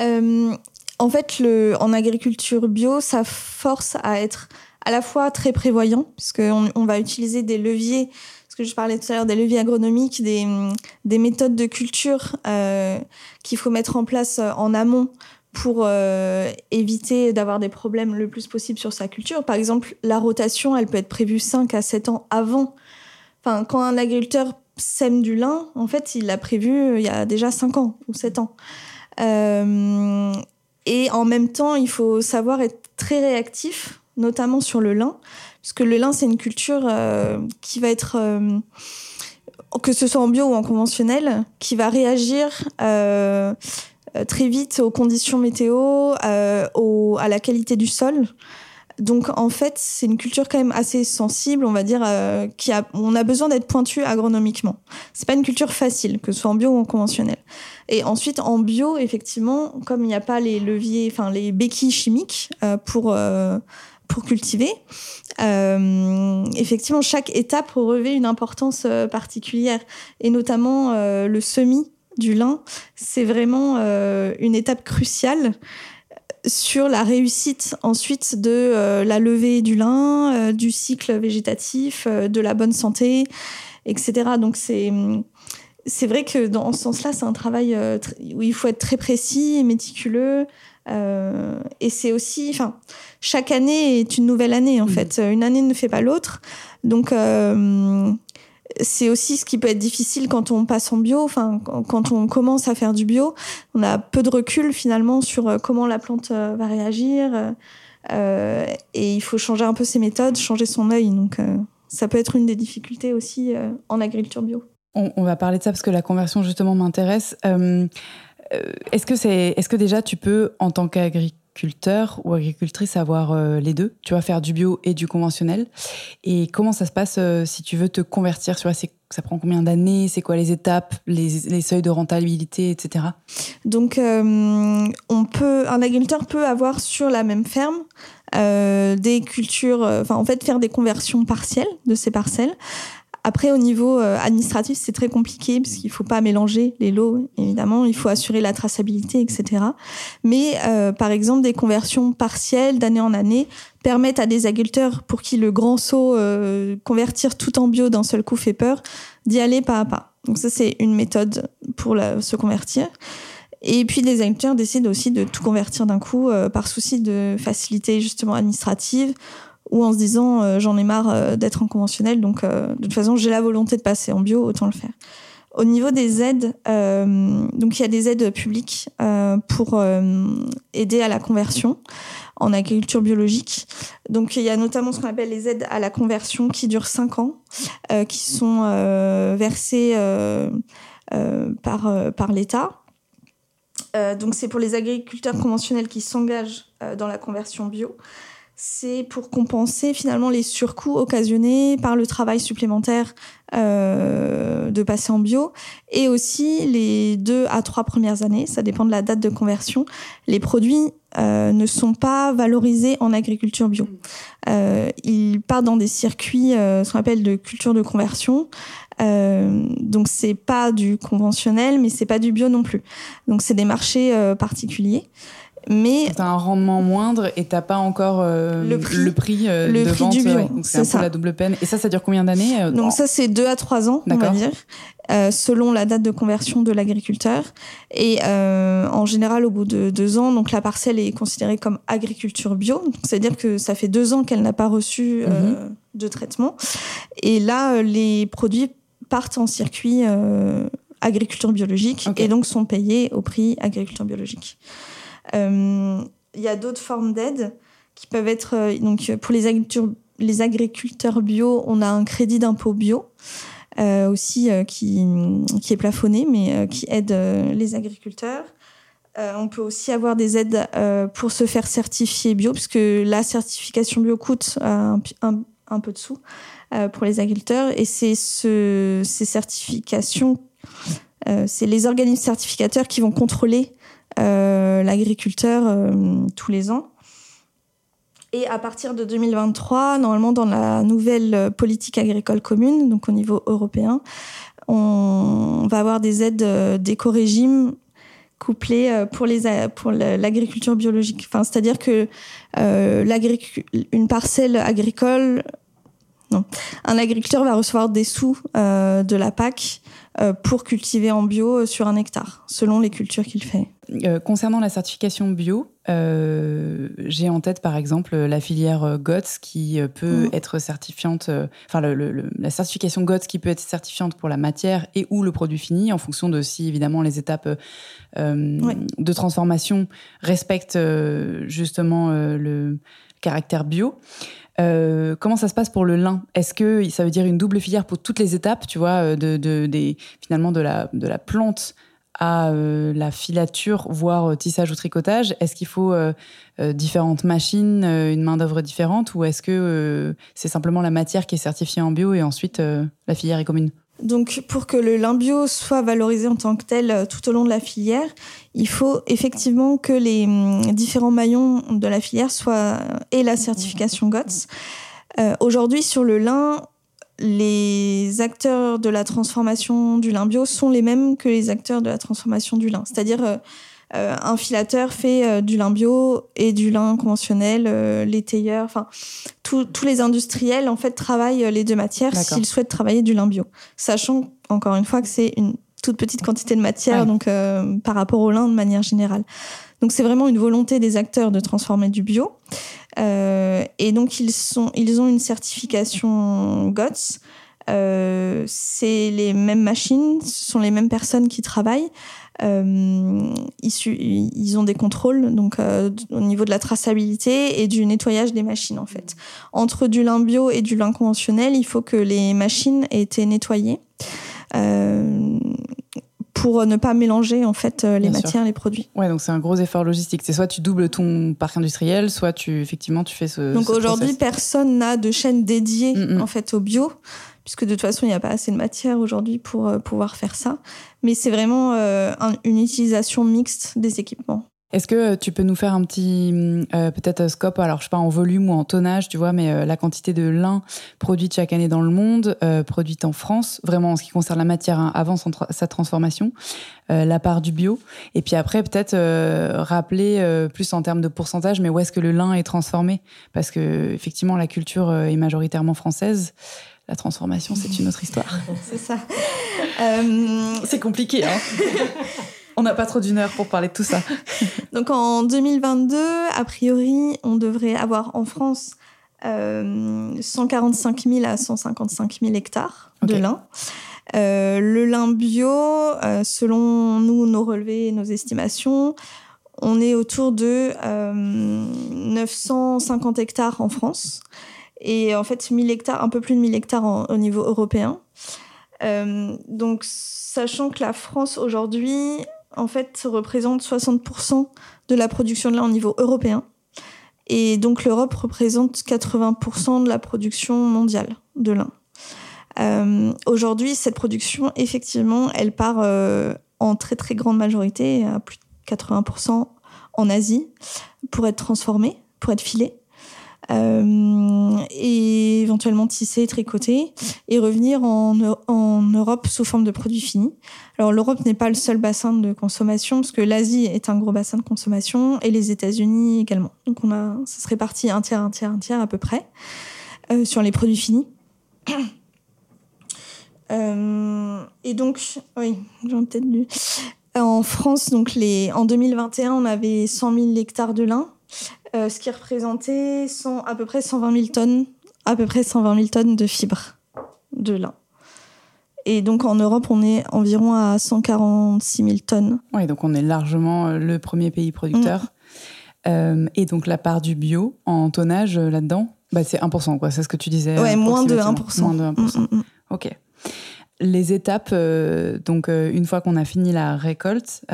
Euh, en fait, le, en agriculture bio, ça force à être à la fois très prévoyant, puisqu'on on va utiliser des leviers, ce que je parlais tout à l'heure, des leviers agronomiques, des, des méthodes de culture euh, qu'il faut mettre en place en amont pour éviter d'avoir des problèmes le plus possible sur sa culture. Par exemple, la rotation, elle peut être prévue 5 à 7 ans avant. Enfin, quand un agriculteur sème du lin, en fait, il l'a prévu euh, il y a déjà 5 ans ou 7 ans. Euh, et en même temps, il faut savoir être très réactif, notamment sur le lin, puisque le lin, c'est une culture euh, qui va être, que ce soit en bio ou en conventionnel, qui va réagir très vite aux conditions météo, à la qualité du sol. Donc en fait, c'est une culture quand même assez sensible, on va dire, euh, qui a, on a besoin d'être pointu agronomiquement. C'est pas une culture facile, que ce soit en bio ou en conventionnel. Et ensuite, en bio, effectivement, comme il n'y a pas les leviers, enfin les béquilles chimiques euh, pour euh, pour cultiver, effectivement, chaque étape revêt une importance particulière, et notamment le semis du lin, c'est vraiment une étape cruciale sur la réussite ensuite de euh, la levée du lin, euh, du cycle végétatif, euh, de la bonne santé, etc. Donc c'est c'est vrai que dans ce sens-là, c'est un travail où il faut être très précis et méticuleux. et c'est aussi, enfin, chaque année est une nouvelle année en mmh. fait. Une année ne fait pas l'autre. Donc c'est aussi ce qui peut être difficile quand on passe en bio, enfin quand on commence à faire du bio, on a peu de recul finalement sur euh, comment la plante euh, va réagir euh, et il faut changer un peu ses méthodes, changer son œil. Donc ça peut être une des difficultés aussi en agriculture bio. On, va parler de ça parce que la conversion justement m'intéresse. est-ce que c'est, est-ce que déjà tu peux en tant qu'agriculteur agriculteur ou agricultrice avoir euh, les deux. Tu vas faire du bio et du conventionnel. Et comment ça se passe euh, si tu veux te convertir vois, Ça prend combien d'années C'est quoi les étapes, les, seuils de rentabilité, etc. Donc, euh, on peut, un agriculteur peut avoir sur la même ferme des cultures, enfin en fait faire des conversions partielles de ces parcelles après, au niveau euh, administratif, c'est très compliqué parce qu'il faut pas mélanger les lots, évidemment. Il faut assurer la traçabilité, etc. Mais euh, par exemple, des conversions partielles d'année en année permettent à des agriculteurs pour qui le grand saut euh, convertir tout en bio d'un seul coup fait peur, d'y aller pas à pas. Donc ça, c'est une méthode pour se convertir. Et puis les agriculteurs décident aussi de tout convertir d'un coup par souci de facilité justement administrative ou en se disant euh, j'en ai marre euh, d'être en conventionnel, donc euh, de toute façon j'ai la volonté de passer en bio, autant le faire. Au niveau des aides, donc il y a des aides publiques pour aider à la conversion en agriculture biologique. Donc il y a notamment ce qu'on appelle les aides à la conversion qui durent 5 ans, qui sont versées par, par l'État. donc c'est pour les agriculteurs conventionnels qui s'engagent dans la conversion bio c'est pour compenser finalement les surcoûts occasionnés par le travail supplémentaire euh, de passer en bio et aussi les deux à trois premières années, ça dépend de la date de conversion, les produits euh, ne sont pas valorisés en agriculture bio. Euh, ils partent dans des circuits, euh, ce qu'on appelle de culture de conversion. Euh, donc c'est pas du conventionnel, mais c'est pas du bio non plus. Donc c'est des marchés particuliers. Mais t'as un rendement moindre et t'as pas encore euh, Le prix. le prix, euh, Le de prix vente. du bio, ouais. Donc c'est un ça. peu la double peine. Et ça, ça dure combien d'années euh, Donc ça, c'est deux à trois ans, on va dire, euh, selon la date de conversion de l'agriculteur. Et euh, en général, au bout de deux ans, donc la parcelle est considérée comme agriculture bio. C'est-à-dire que ça fait deux ans qu'elle n'a pas reçu euh, de traitement. Et là, euh, les produits partent en circuit euh, agriculture biologique et donc sont payés au prix agriculture biologique. Euh, Il y a d'autres formes d'aide qui peuvent être euh, donc pour les agriculteurs bio, on a un crédit d'impôt bio euh, aussi euh, qui, qui est plafonné, mais euh, qui aide euh, les agriculteurs. Euh, on peut aussi avoir des aides euh, pour se faire certifier bio, puisque la certification bio coûte euh, un, peu de sous euh, pour les agriculteurs. Et c'est ce, ces certifications, euh, c'est les organismes certificateurs qui vont contrôler euh, l'agriculteur euh, tous les ans. Et à partir de 2023, normalement dans la nouvelle euh, politique agricole commune, donc au niveau européen, on va avoir des aides euh, d'éco-régime couplées euh, pour, l'agriculture biologique. C'est-à-dire que euh, une parcelle agricole, un agriculteur va recevoir des sous euh, de la PAC euh, pour cultiver en bio euh, sur un hectare, selon les cultures qu'il fait. Euh, concernant la certification bio, euh, j'ai en tête par exemple la filière euh, GOTS qui euh, peut Mhm. être certifiante, euh, enfin le- le- le- la certification GOTS qui peut être certifiante pour la matière et ou le produit fini en fonction de si évidemment les étapes euh, de transformation respectent euh, justement euh, le caractère bio. Euh, comment ça se passe pour le lin? Est-ce que ça veut dire une double filière pour toutes les étapes, tu vois, euh, de, de- des, finalement de la, de la plante à euh, la filature, voire euh, tissage ou tricotage? Est-ce qu'il faut euh, euh, différentes machines, une main-d'œuvre différente, ou est-ce que c'est simplement la matière qui est certifiée en bio et ensuite la filière est commune? Donc, pour que le lin bio soit valorisé en tant que tel euh, tout au long de la filière, il faut effectivement que les hum, différents maillons de la filière soient et la certification GOTS. Euh, Aujourd'hui, sur le lin, les acteurs de la transformation du lin bio sont les mêmes que les acteurs de la transformation du lin. C'est-à-dire, euh, euh, un filateur fait euh, du lin bio et du lin conventionnel, euh, les tailleurs, enfin, tous les industriels en fait travaillent les deux matières s'ils souhaitent travailler du lin bio, sachant encore une fois que c'est une toute petite quantité de matière Ouais. donc par rapport au lin de manière générale. Donc c'est vraiment une volonté des acteurs de transformer du bio. Et donc ils sont ils ont une certification GOTS. C'est les mêmes machines, ce sont les mêmes personnes qui travaillent. Euh, ils, ont des contrôles donc euh, au niveau de la traçabilité et du nettoyage des machines en fait. Entre du lin bio et du lin conventionnel, il faut que les machines aient été nettoyées euh, pour ne pas mélanger en fait les Bien sûr. matières, les produits. Ouais, donc c'est un gros effort logistique. C'est soit tu doubles ton parc industriel, soit tu effectivement tu fais ce. Donc aujourd'hui, personne n'a de chaîne dédiée Mm, mm. en fait au bio, puisque de toute façon, il n'y a pas assez de matière aujourd'hui pour euh, pouvoir faire ça. Mais c'est vraiment euh, un- une utilisation mixte des équipements. Est-ce que euh, tu peux nous faire un petit euh, peut-être scope, alors je sais pas en volume ou en tonnage, tu vois, mais la quantité de lin produite chaque année dans le monde, produite en France, vraiment en ce qui concerne la matière hein, avant sa transformation, la part du bio, et puis après peut-être rappeler plus en termes de pourcentage, mais où est-ce que le lin est transformé? Parce que effectivement la culture est majoritairement française. La transformation, c'est une autre histoire. C'est ça. Euh, C'est compliqué, hein On n'a pas trop d'une heure pour parler de tout ça. donc en 2022, a priori, on devrait avoir en France euh, 145 000 à 155 000 hectares de lin. Euh, le lin bio, euh, selon nous, nos relevés et nos estimations, on est autour de euh, 950 hectares en France et en fait 1000 hectares, un peu plus de 1000 hectares au niveau européen. Euh, donc, sachant que la France aujourd'hui, en fait, représente 60% de la production de lin au niveau européen. Et donc, l'Europe représente 80% de la production mondiale de lin. Euh, aujourd'hui, cette production, effectivement, elle part euh, en très très grande majorité, à plus de 80% en Asie, pour être transformée, pour être filée. Euh, et éventuellement tisser, tricoter et revenir en, Europe sous forme de produits finis. Alors l'Europe n'est pas le seul bassin de consommation parce que l'Asie est un gros bassin de consommation et les États-Unis également. Donc on a, ça se répartit un tiers, un tiers, un tiers à peu près euh, sur les produits finis. Euh, et donc, oui, j'en peut-être lu. En France, donc les, en 2021, on avait 100 000 hectares de lin euh, ce qui représentait à peu près 120 000 tonnes, à peu près 120 000 tonnes de fibres de lin. Et donc en Europe, on est environ à 146 000 tonnes. Oui, donc on est largement euh, le premier pays producteur. Mm. Euh, et donc la part du bio en tonnage là-dedans, bah, c'est 1%, quoi. C'est ce que tu disais. Oui, moins de 1%. Moins de 1%. Mm, mm, ok. Les étapes, donc une fois qu'on a fini la récolte,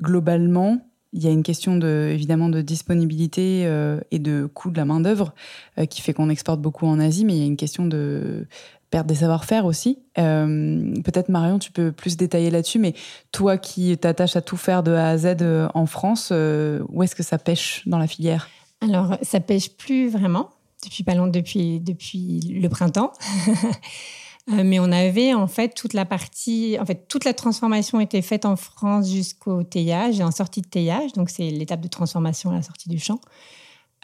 globalement, il y a une question de, évidemment de disponibilité euh, et de coût de la main-d'œuvre euh, qui fait qu'on exporte beaucoup en Asie, mais il y a une question de perte des savoir-faire aussi. Euh, peut-être Marion, tu peux plus détailler là-dessus, mais toi qui t'attaches à tout faire de A à Z en France, où est-ce que ça pêche dans la filière? Alors, ça pêche plus vraiment depuis pas longtemps, depuis, depuis le printemps. Euh, mais on avait en fait toute la partie, en fait toute la transformation était faite en France jusqu'au teillage et en sortie de teillage, donc c'est l'étape de transformation à la sortie du champ.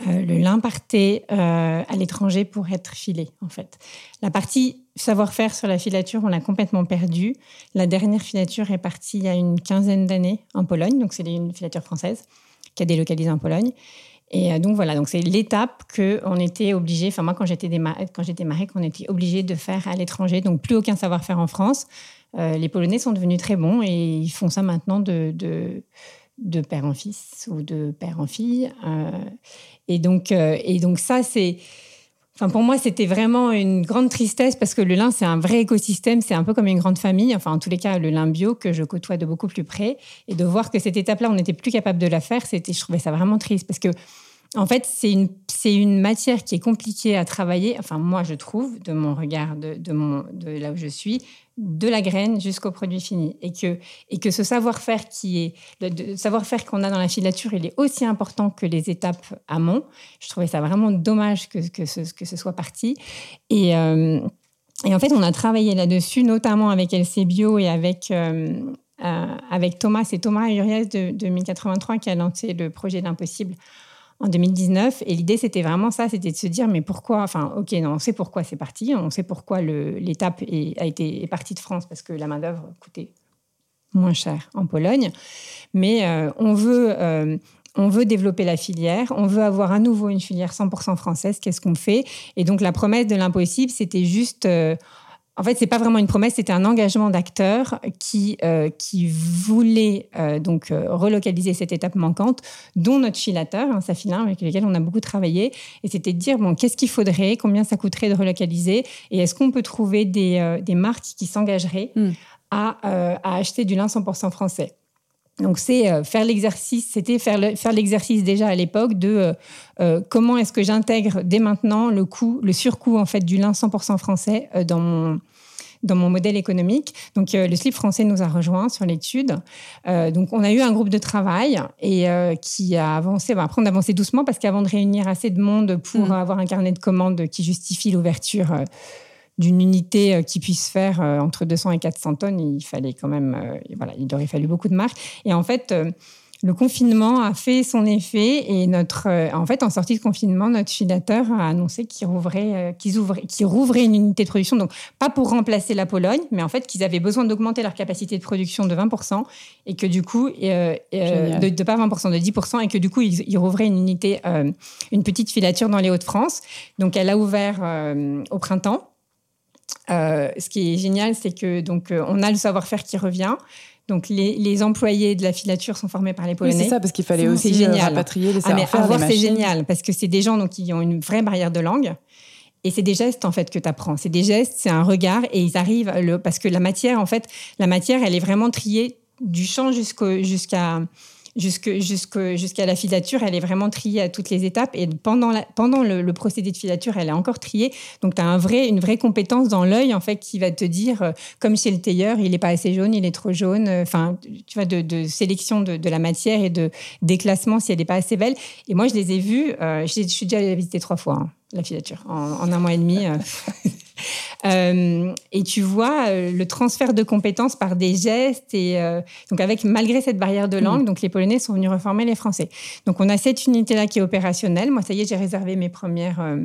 Euh, le lin partait euh, à l'étranger pour être filé en fait. La partie savoir-faire sur la filature, on l'a complètement perdue. La dernière filature est partie il y a une quinzaine d'années en Pologne, donc c'est une filature française qui a délocalisé en Pologne. Et euh, donc voilà, donc c'est l'étape que on était obligé. Enfin moi quand j'étais quand j'étais mariée, qu'on était obligé de faire à l'étranger. Donc plus aucun savoir-faire en France. Euh, les Polonais sont devenus très bons et ils font ça maintenant de, de, père en fils ou de père en fille. Euh, et donc et donc ça c'est Enfin, pour moi, c'était vraiment une grande tristesse parce que le lin, c'est un vrai écosystème, c'est un peu comme une grande famille. Enfin, en tous les cas, le lin bio que je côtoie de beaucoup plus près. Et de voir que cette étape-là, on n'était plus capable de la faire, je trouvais ça vraiment triste parce que en fait, c'est une, une matière qui est compliquée à travailler. Enfin, moi, je trouve, de mon regard, de, de, de là où je suis, de la graine jusqu'au produit fini. Et que, et que ce savoir-faire qui est, le, savoir-faire qu'on a dans la filature, il est aussi important que les étapes amont. Je trouvais ça vraiment dommage que, que, ce, que ce soit parti. Et, euh, et en fait, on a travaillé là-dessus, notamment avec LC Bio et avec, euh, euh, avec Thomas. C'est Thomas Urias de, de 1083 qui a lancé le projet d'Impossible en 2019. Et l'idée, c'était vraiment ça, c'était de se dire, mais pourquoi, enfin, ok, non, on sait pourquoi c'est parti, on sait pourquoi l'étape a été est partie de France, parce que la main-d'œuvre coûtait moins cher en Pologne. Mais euh, on veut... Euh, on veut développer la filière, on veut avoir à nouveau une filière 100% française, qu'est-ce qu'on fait? Et donc la promesse de l'impossible, c'était juste, euh, en fait, c'est pas vraiment une promesse, c'était un engagement d'acteurs qui euh, qui voulait euh, donc euh, relocaliser cette étape manquante, dont notre filateur, hein, Safilin, avec lequel on a beaucoup travaillé. Et c'était de dire bon, qu'est-ce qu'il faudrait, combien ça coûterait de relocaliser, et est-ce qu'on peut trouver des, des marques qui s'engageraient hmm. à, à acheter du lin 100% français? Donc c'est faire l'exercice, c'était faire faire l'exercice déjà à l'époque de comment est-ce que j'intègre dès maintenant le coût, le surcoût en fait du lin 100% français dans mon dans mon modèle économique. Donc, le slip français nous a rejoints sur l'étude. donc, on a eu un groupe de travail et qui a avancé. après, on a avancé doucement parce qu'avant de réunir assez de monde pour mmh. avoir un carnet de commandes qui justifie l'ouverture d'une unité euh, qui puisse faire euh, entre 200 et 400 tonnes, il fallait quand même, euh, voilà, il aurait fallu beaucoup de marques. Et en fait, le confinement a fait son effet et notre, en fait, en sortie de confinement, notre filateur a annoncé qu'ils rouvraient, qu'ils qu'ils rouvraient une unité de production. Donc, pas pour remplacer la Pologne, mais en fait, qu'ils avaient besoin d'augmenter leur capacité de production de 20% et que du coup, de, pas 20%, de 10% et que du coup, ils, rouvraient une unité, une petite filature dans les Hauts-de-France. Donc, elle a ouvert au printemps. Euh, ce qui est génial, c'est que donc euh, on a le savoir-faire qui revient. Donc les, employés de la filature sont formés par les Polonais. c'est ça, parce qu'il fallait aussi euh, génial. rapatrier les ah, savoir-faire. c'est génial, parce que c'est des gens donc, qui ont une vraie barrière de langue. Et c'est des gestes en fait que tu apprends. C'est des gestes, c'est un regard, et ils arrivent parce que la matière, en fait, la matière, elle est vraiment triée du champ jusqu'à jusque, jusqu'à la filature, elle est vraiment triée à toutes les étapes. Et pendant, le, procédé de filature, elle est encore triée. Donc, tu as une vraie compétence dans l'œil, en fait, qui va te dire, euh, comme chez le tailleur, il n'est pas assez jaune, il est trop jaune. Euh, enfin, tu vois, de, sélection de, la matière et de déclassement si elle n'est pas assez belle. Et moi, je les ai vus, euh, je, suis déjà allée visiter trois fois, hein, la filature, en, un mois et demi. et tu vois euh, le transfert de compétences par des gestes et euh, donc avec malgré cette barrière de langue, mm. donc les Polonais sont venus reformer les Français. Donc on a cette unité là qui est opérationnelle. Moi ça y est, j'ai réservé mes premières,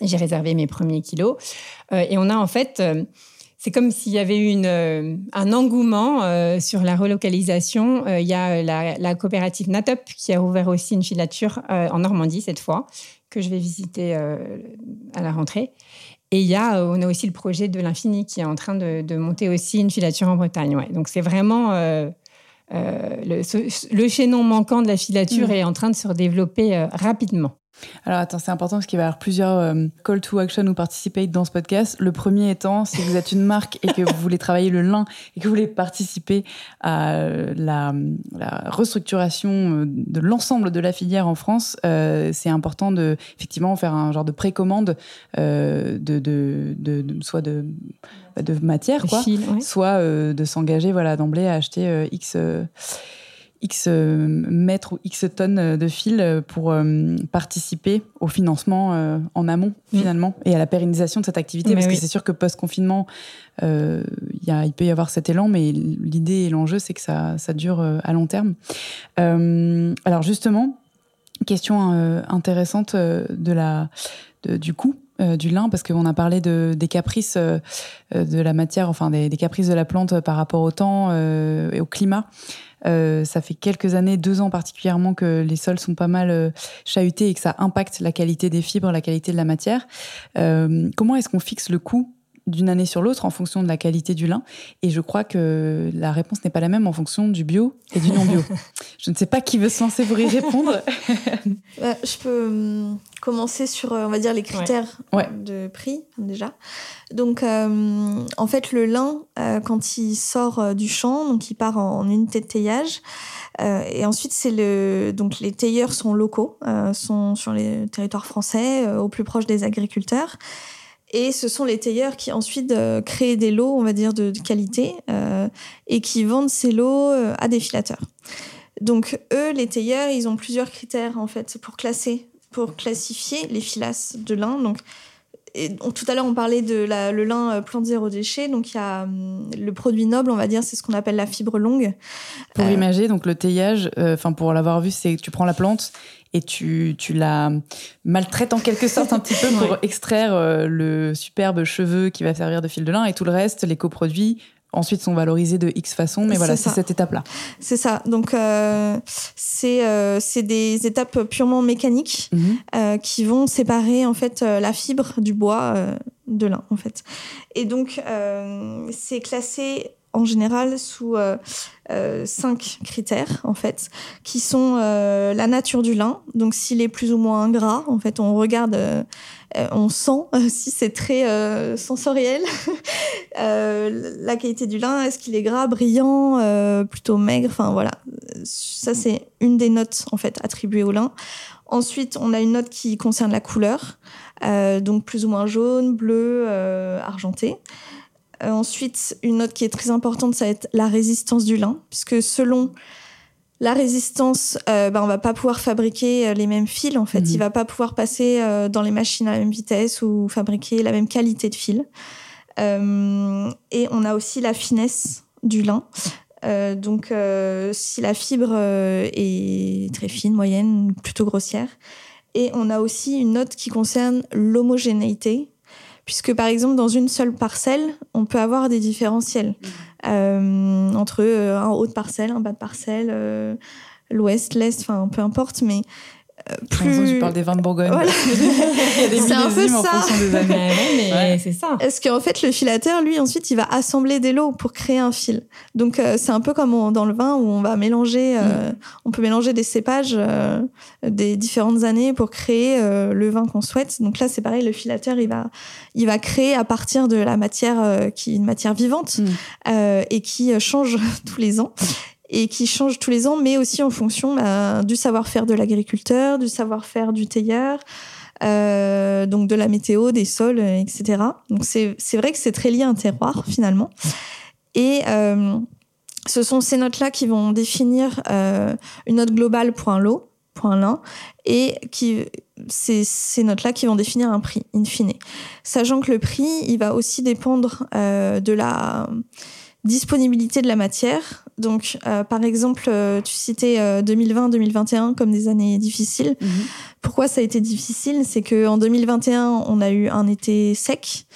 j'ai réservé mes premiers kilos et on a en fait c'est comme s'il y avait une, un engouement sur la relocalisation. il y a la, la, coopérative Natop qui a ouvert aussi une filature en Normandie cette fois, que je vais visiter à la rentrée. Et il y a, euh, on a aussi le projet de l'infini qui est en train de, monter aussi une filature en Bretagne. Ouais. Donc c'est vraiment euh, euh, le, le, chaînon manquant de la filature mm. est en train de se développer rapidement. Alors attends, c'est important parce qu'il va y avoir plusieurs euh, call to action ou participate dans ce podcast. Le premier étant, si vous êtes une marque et que vous voulez travailler le lin et que vous voulez participer à la, restructuration euh, de l'ensemble de la filière en France, euh, c'est important de effectivement faire un genre de précommande de, de, soit de de matière quoi, soit de s'engager voilà d'emblée à acheter X X euh, mètres ou X tonnes euh, de fil euh, pour participer au financement en amont mm. finalement et à la pérennisation de cette activité parce que c'est sûr que post-confinement il peut y avoir cet élan mais l'idée et l'enjeu c'est que ça, ça dure à long terme. alors justement, question intéressante de la, du coût du lin parce qu'on a parlé de, des caprices de la matière, enfin des, des, caprices de la plante par rapport au temps et au climat. Euh, ça fait quelques années, deux ans particulièrement, que les sols sont pas mal euh, chahutés et que ça impacte la qualité des fibres, la qualité de la matière. Euh, comment est-ce qu'on fixe le coût d'une année sur l'autre en fonction de la qualité du lin. Et je crois que la réponse n'est pas la même en fonction du bio et du non bio. je ne sais pas qui veut se lancer pour y répondre. Bah, je peux hum, commencer sur, on va dire, les critères de prix déjà. Donc, euh, en fait, le lin, euh, quand il sort euh, du champ, donc il part en, unité de taillage. et ensuite, c'est le donc les tailleurs sont locaux, sont sur les territoires français, au plus proche des agriculteurs. Et ce sont les tailleurs qui ensuite euh, créent des lots, on va dire, de, qualité euh, et qui vendent ces lots euh, à des filateurs. Donc eux, les tailleurs, ils ont plusieurs critères en fait pour classer, pour classifier les filasses de lin. Donc tout à l'heure, on parlait de la, le lin plante zéro déchet. Donc, il y a hum, le produit noble, on va dire, c'est ce qu'on appelle la fibre longue. Pour imaginer, donc le taillage, enfin, pour l'avoir vu, c'est que tu prends la plante et tu, tu la maltraites en quelque sorte un petit peu pour extraire euh, le superbe cheveu qui va servir de fil de lin et tout le reste, les coproduits, ensuite sont valorisés de X façon, mais voilà, c'est cette étape-là. C'est ça. Donc, euh, euh, c'est des étapes purement mécaniques mhm. qui vont séparer en fait la fibre du bois de lin, en fait. Et donc, c'est classé en général sous euh, euh, cinq critères en fait, qui sont euh, la nature du lin. Donc s'il est plus ou moins gras, en fait, on regarde, on sent si c'est très sensoriel. la qualité du lin, est-ce qu'il est gras, brillant, plutôt maigre? Enfin voilà, ça c'est une des notes en fait attribuées au lin. Ensuite, on a une note qui concerne la couleur, donc plus ou moins jaune, bleu, argenté. Euh, ensuite, une note qui est très importante, ça va être la résistance du lin, puisque selon la résistance, euh, ben, on va pas pouvoir fabriquer euh, les mêmes fils. En fait, mhm. il va pas pouvoir passer dans les machines à la même vitesse ou fabriquer la même qualité de fil. et on a aussi la finesse du lin. donc, si la fibre est très fine, moyenne, plutôt grossière. Et on a aussi une note qui concerne l'homogénéité, puisque par exemple dans une seule parcelle, on peut avoir des différentiels mmh. euh, entre euh, un haut de parcelle, un bas de parcelle, euh, l'ouest, l'est, enfin peu importe, mais plus... tu parles des vins de Bourgogne. c'est un peu ça. mais c'est ça. Est-ce qu'en fait, le filateur, lui, ensuite, il va assembler des lots pour créer un fil. Donc, euh, c'est un peu comme dans le vin où on va mélanger, euh, mm. on peut mélanger des cépages euh, des différentes années pour créer le vin qu'on souhaite. Donc là, c'est pareil, le filateur, il va, il va créer à partir de la matière qui est une matière vivante mm. et qui change tous les ans. Et qui change tous les ans, mais aussi en fonction bah, du savoir-faire de l'agriculteur, du savoir-faire du tailleur, euh, donc de la météo, des sols, etc. Donc c'est vrai que c'est très lié à un terroir finalement. Et euh, ce sont ces notes-là qui vont définir euh, une note globale pour un lot, pour un lin, et qui c'est ces notes-là qui vont définir un prix, in fine. Sachant que le prix, il va aussi dépendre euh, de la disponibilité de la matière. Donc, euh, par exemple, euh, tu citais 2020-2021 comme des années difficiles. Mhm. Pourquoi ça a été difficile? C'est qu'en 2021, on a eu un été sec,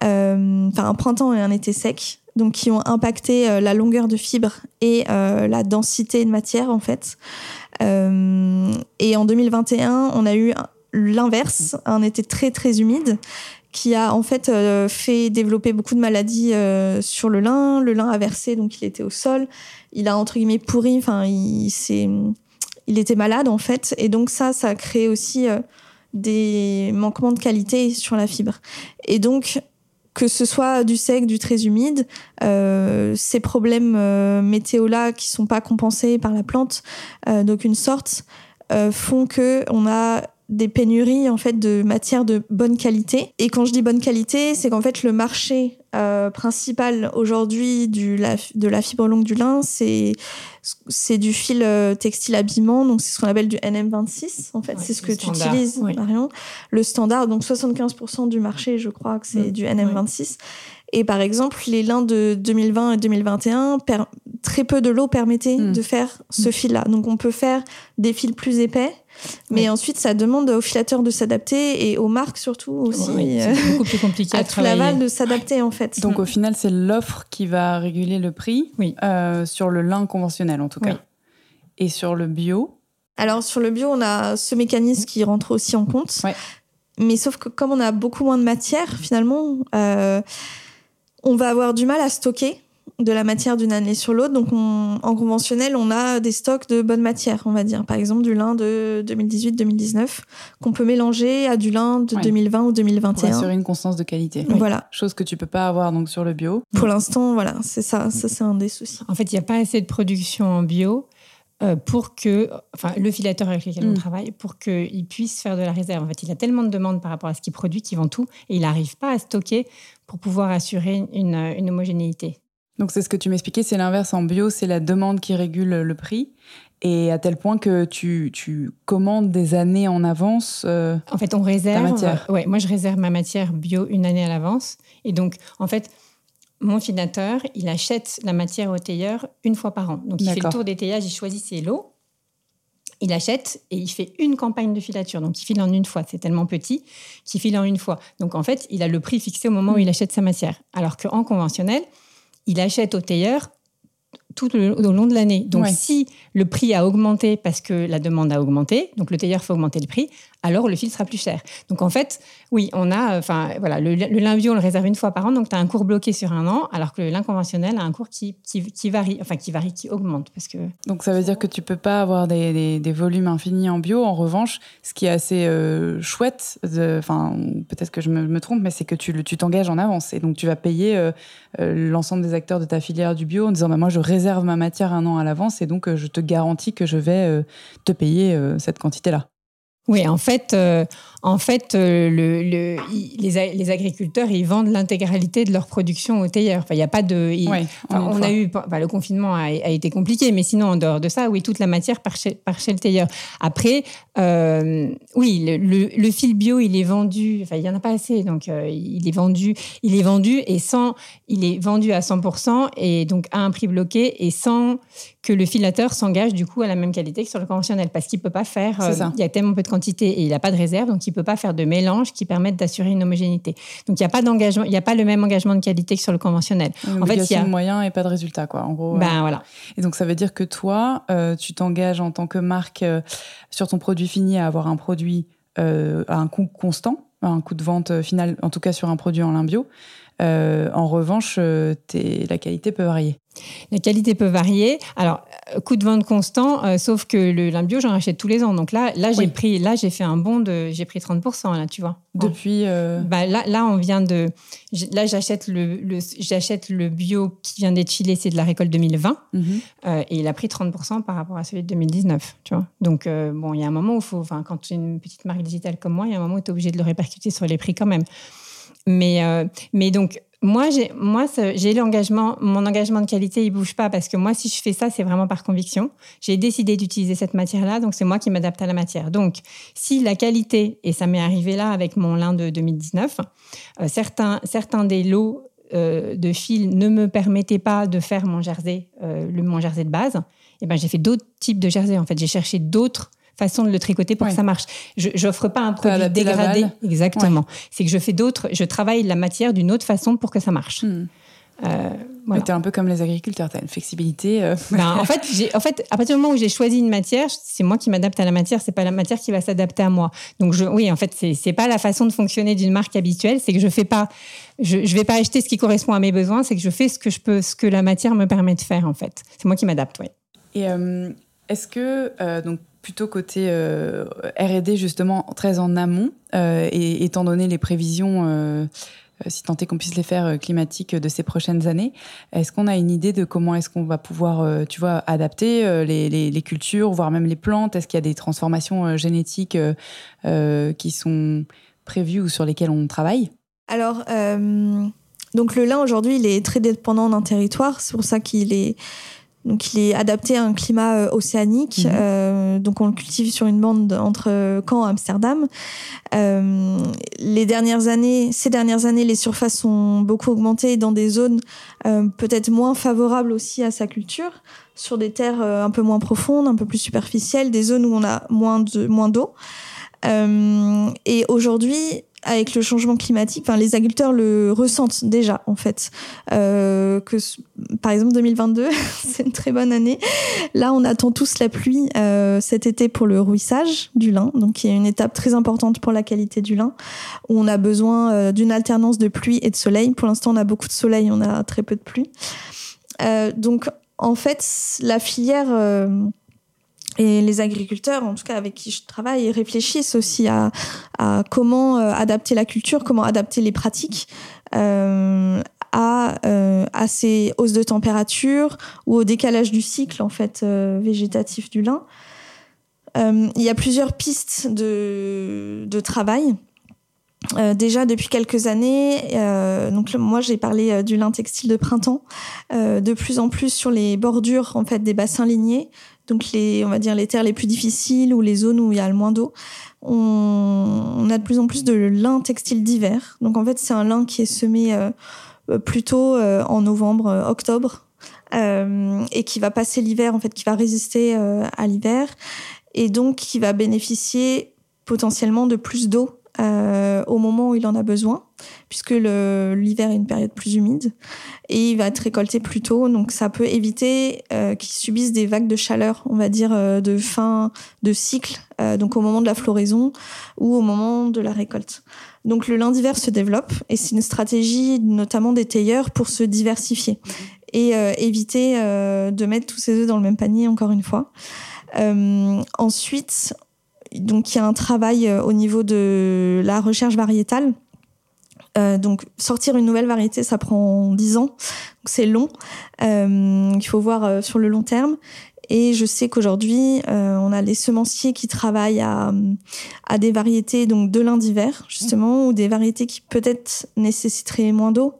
enfin un printemps et un été sec, donc qui ont impacté la longueur de fibre et la densité de matière en fait. et en 2021, on a eu l'inverse, un été très très humide qui a en fait euh, fait développer beaucoup de maladies euh, sur le lin. Le lin a versé, donc il était au sol. Il a entre guillemets pourri. Enfin, il, était malade en fait, et donc ça, ça a créé aussi euh, des manquements de qualité sur la fibre. Et donc que ce soit du sec, du très humide, ces problèmes météo-là qui sont pas compensés par la plante d'aucune sorte font que on a des pénuries en fait de matières de bonne qualité. Et quand je dis bonne qualité, c'est qu'en fait le marché euh, principal aujourd'hui de la fibre longue du lin, c'est c'est du fil euh, textile habillement, donc c'est ce qu'on appelle du NM26 en fait, c'est ce que tu utilises Marion. Le standard, donc 75% du marché, je crois que c'est mm. du NM26. Et par exemple, les lins de 2020 et 2021, très peu de l'eau permettait mm. de faire ce mm. fil-là. Donc on peut faire des fils plus épais mais ensuite, ça demande aux filateurs de s'adapter et aux marques surtout aussi. c'est euh, beaucoup plus compliqué à, à l'aval de s'adapter en fait. Donc au final, c'est l'offre qui va réguler le prix euh, sur le lin conventionnel en tout cas. Et sur le bio? Alors sur le bio, on a ce mécanisme qui rentre aussi en compte. Mais sauf que comme on a beaucoup moins de matière, finalement, euh, on va avoir du mal à stocker de la matière d'une année sur l'autre. Donc, en conventionnel, on a des stocks de bonne matière, on va dire. Par exemple, du lin de 2018-2019 qu'on peut mélanger à du lin de 2020 ou 2021. Pour assurer une constance de qualité. Voilà. Chose que tu peux pas avoir donc sur le bio. Pour l'instant, voilà, c'est ça. Ça, c'est un des soucis. En fait, il n'y a pas assez de production en bio. Euh, pour que, enfin, le filateur avec lequel on mm. travaille, pour qu'il puisse faire de la réserve. En fait, il a tellement de demandes par rapport à ce qu'il produit qu'il vend tout et il n'arrive pas à stocker pour pouvoir assurer une, une homogénéité. Donc c'est ce que tu m'expliquais, c'est l'inverse en bio, c'est la demande qui régule le prix. Et à tel point que tu, tu commandes des années en avance. Euh, en fait, on réserve. Ta matière. ouais, moi, je réserve ma matière bio une année à l'avance. Et donc, en fait, mon finateur, il achète la matière au tailleur une fois par an. Donc, il fait le tour des taillages, il choisit ses lots. Il achète et il fait une campagne de filature. Donc, il file en une fois. C'est tellement petit qu'il file en une fois. Donc, en fait, il a le prix fixé au moment où il achète sa matière. Alors qu'en conventionnel, il achète au tailleur tout au long de l'année. Donc, si le prix a augmenté parce que la demande a augmenté, donc le tailleur fait augmenter le prix, alors le fil sera plus cher. Donc en fait, oui, on a, enfin voilà, le, lin bio on le réserve une fois par an, donc tu as un cours bloqué sur un an, alors que le lin conventionnel a un cours qui, varie, enfin qui varie, qui augmente, parce que. Donc ça veut dire que tu peux pas avoir des, volumes infinis en bio. En revanche, ce qui est assez euh, chouette, enfin peut-être que je me, trompe, mais c'est que tu t'engages en avance et donc tu vas payer euh, euh, l'ensemble des acteurs de ta filière du bio en disant bah, moi je réserve ma matière un an à l'avance et donc je te garantis que je vais te payer cette quantité là. Oui, en fait, euh, en fait, euh, le, le, les, les, agriculteurs, ils vendent l'intégralité de leur production aux tailleurs. Enfin, il n'y a pas de. on a eu. le confinement a, été compliqué, mais sinon, en dehors de ça, oui, toute la matière par chez, par chez le tailleur. Après, euh, oui, le, le, fil bio, il est vendu. Enfin, il n'y en a pas assez, donc il est vendu. Il est vendu et sans. Il est vendu à 100% et donc à un prix bloqué et sans que le filateur s'engage du coup à la même qualité que sur le conventionnel parce qu'il peut pas faire. il y a tellement peu de quantité et il n'a pas de réserve, donc il peut pas faire de mélange qui permette d'assurer une homogénéité. Donc il n'y a pas d'engagement, il n'y a pas le même engagement de qualité que sur le conventionnel. en fait, il y a moyen et pas de résultat, quoi. En gros. Ben voilà. Et donc ça veut dire que toi, euh, tu t'engages en tant que marque euh, sur ton produit fini à avoir un produit euh, à un coût constant, un coût de vente final, en tout cas sur un produit en lin bio. en revanche, la qualité peut varier. La qualité peut varier. Alors, euh, coût de vente constant, euh, sauf que le lin bio, j'en achète tous les ans. Donc là, là j'ai Oui. pris, là j'ai fait un bond de, j'ai pris 30% là, tu vois. Depuis. euh, Bah là, là, on vient de, là j'achète le, le- j'achète le bio qui vient d'être filé, c'est de la récolte 2020, mhm. euh, et il a pris 30% par rapport à celui de 2019, tu vois. Donc bon, il y a un moment où faut, enfin, quand tu es une petite marque digitale comme moi, il y a un moment où tu es obligé de le répercuter sur les prix quand même. Mais, euh, mais donc, moi, j'ai, moi, j'ai l'engagement, mon engagement de qualité, il bouge pas parce que moi, si je fais ça, c'est vraiment par conviction. J'ai décidé d'utiliser cette matière-là, donc c'est moi qui m'adapte à la matière. Donc, si la qualité, et ça m'est arrivé là avec mon lin de 2019, euh, certains, certains des lots euh, de fil ne me permettaient pas de faire mon jersey, le, mon jersey de base, et ben j'ai fait d'autres types de jerseys. En fait, j'ai cherché d'autres façons de le tricoter pour que ça marche. Je n'offre pas un produit dégradé. Exactement. C'est que je fais d'autres, je travaille la matière d'une autre façon pour que ça marche. Euh, voilà. Tu es un peu comme les agriculteurs, tu as une flexibilité. euh, Ben, en fait, en fait, à partir du moment où j'ai choisi une matière, c'est moi qui m'adapte à la matière, c'est pas la matière qui va s'adapter à moi. Donc, je, oui, en fait, c'est, pas la façon de fonctionner d'une marque habituelle, c'est que je fais pas, je, je vais pas acheter ce qui correspond à mes besoins, c'est que je fais ce que je peux, ce que la matière me permet de faire, en fait. C'est moi qui m'adapte, oui. Et euh, est-ce que, euh, donc plutôt côté euh, RD, justement, très en amont, euh, et étant donné les prévisions, euh, si tant est qu'on puisse les faire, climatiques de ces prochaines années, est-ce qu'on a une idée de comment est-ce qu'on va pouvoir, tu vois, adapter les, les- cultures, voire même les plantes? Est-ce qu'il y a des transformations génétiques qui sont prévues ou sur lesquelles on travaille? Alors, donc le lin aujourd'hui, il est très dépendant d'un territoire. C'est pour ça qu'il est, donc il est adapté à un climat euh, océanique. Mhm. Euh, donc on le cultive sur une bande entre euh, Caen et Amsterdam. Euh, les dernières années, ces dernières années, les surfaces ont beaucoup augmenté dans des zones euh, peut-être moins favorables aussi à sa culture, sur des terres un peu moins profondes, un peu plus superficielles, des zones où on a moins de moins d'eau. Et aujourd'hui, avec le changement climatique, enfin, les agriculteurs le ressentent déjà, en fait. Euh, par exemple, 2022, c'est une très bonne année. Là, on attend tous la pluie euh, cet été pour le rouissage du lin, donc qui est une étape très importante pour la qualité du lin, où on a besoin euh, d'une alternance de pluie et de soleil. Pour l'instant, on a beaucoup de soleil, on a très peu de pluie. Donc, en fait, la filière et les agriculteurs, en tout cas avec qui je travaille, réfléchissent aussi à, comment euh, adapter la culture, comment adapter les pratiques euh, à, euh, à ces hausses de température ou au décalage du cycle en fait végétatif du lin. Il y a plusieurs pistes de, de travail. Déjà depuis quelques années, donc moi j'ai parlé du lin textile de printemps, de plus en plus sur les bordures en fait des bassins lignés, donc les on va dire les terres les plus difficiles ou les zones où il y a le moins d'eau. On, a de plus en plus de lin textile d'hiver. Donc en fait c'est un lin qui est semé euh, euh, plutôt euh, en novembre, euh, octobre, et qui va passer l'hiver en fait, qui va résister à l'hiver, et donc qui va bénéficier potentiellement de plus d'eau euh, au moment où il en a besoin, puisque l'hiver est une période plus humide, et il va être récolté plus tôt, donc ça peut éviter euh, qu'il subisse des vagues de chaleur, on va dire, euh, de fin de cycle, euh, donc au moment de la floraison ou au moment de la récolte. Donc le lin d'hiver se développe, et c'est une stratégie notamment des tailleurs pour se diversifier et éviter de mettre tous ses œufs dans le même panier, encore une fois. Ensuite, donc il y a un travail euh, au niveau de la recherche variétale. Euh, donc sortir une nouvelle variété, ça prend 10 ans, c'est long. Euh, il faut voir sur le long terme. Et je sais qu'aujourd'hui, on a les semenciers qui travaillent à, des variétés donc de lin d'hiver justement, ou des variétés qui peut-être nécessiteraient moins d'eau,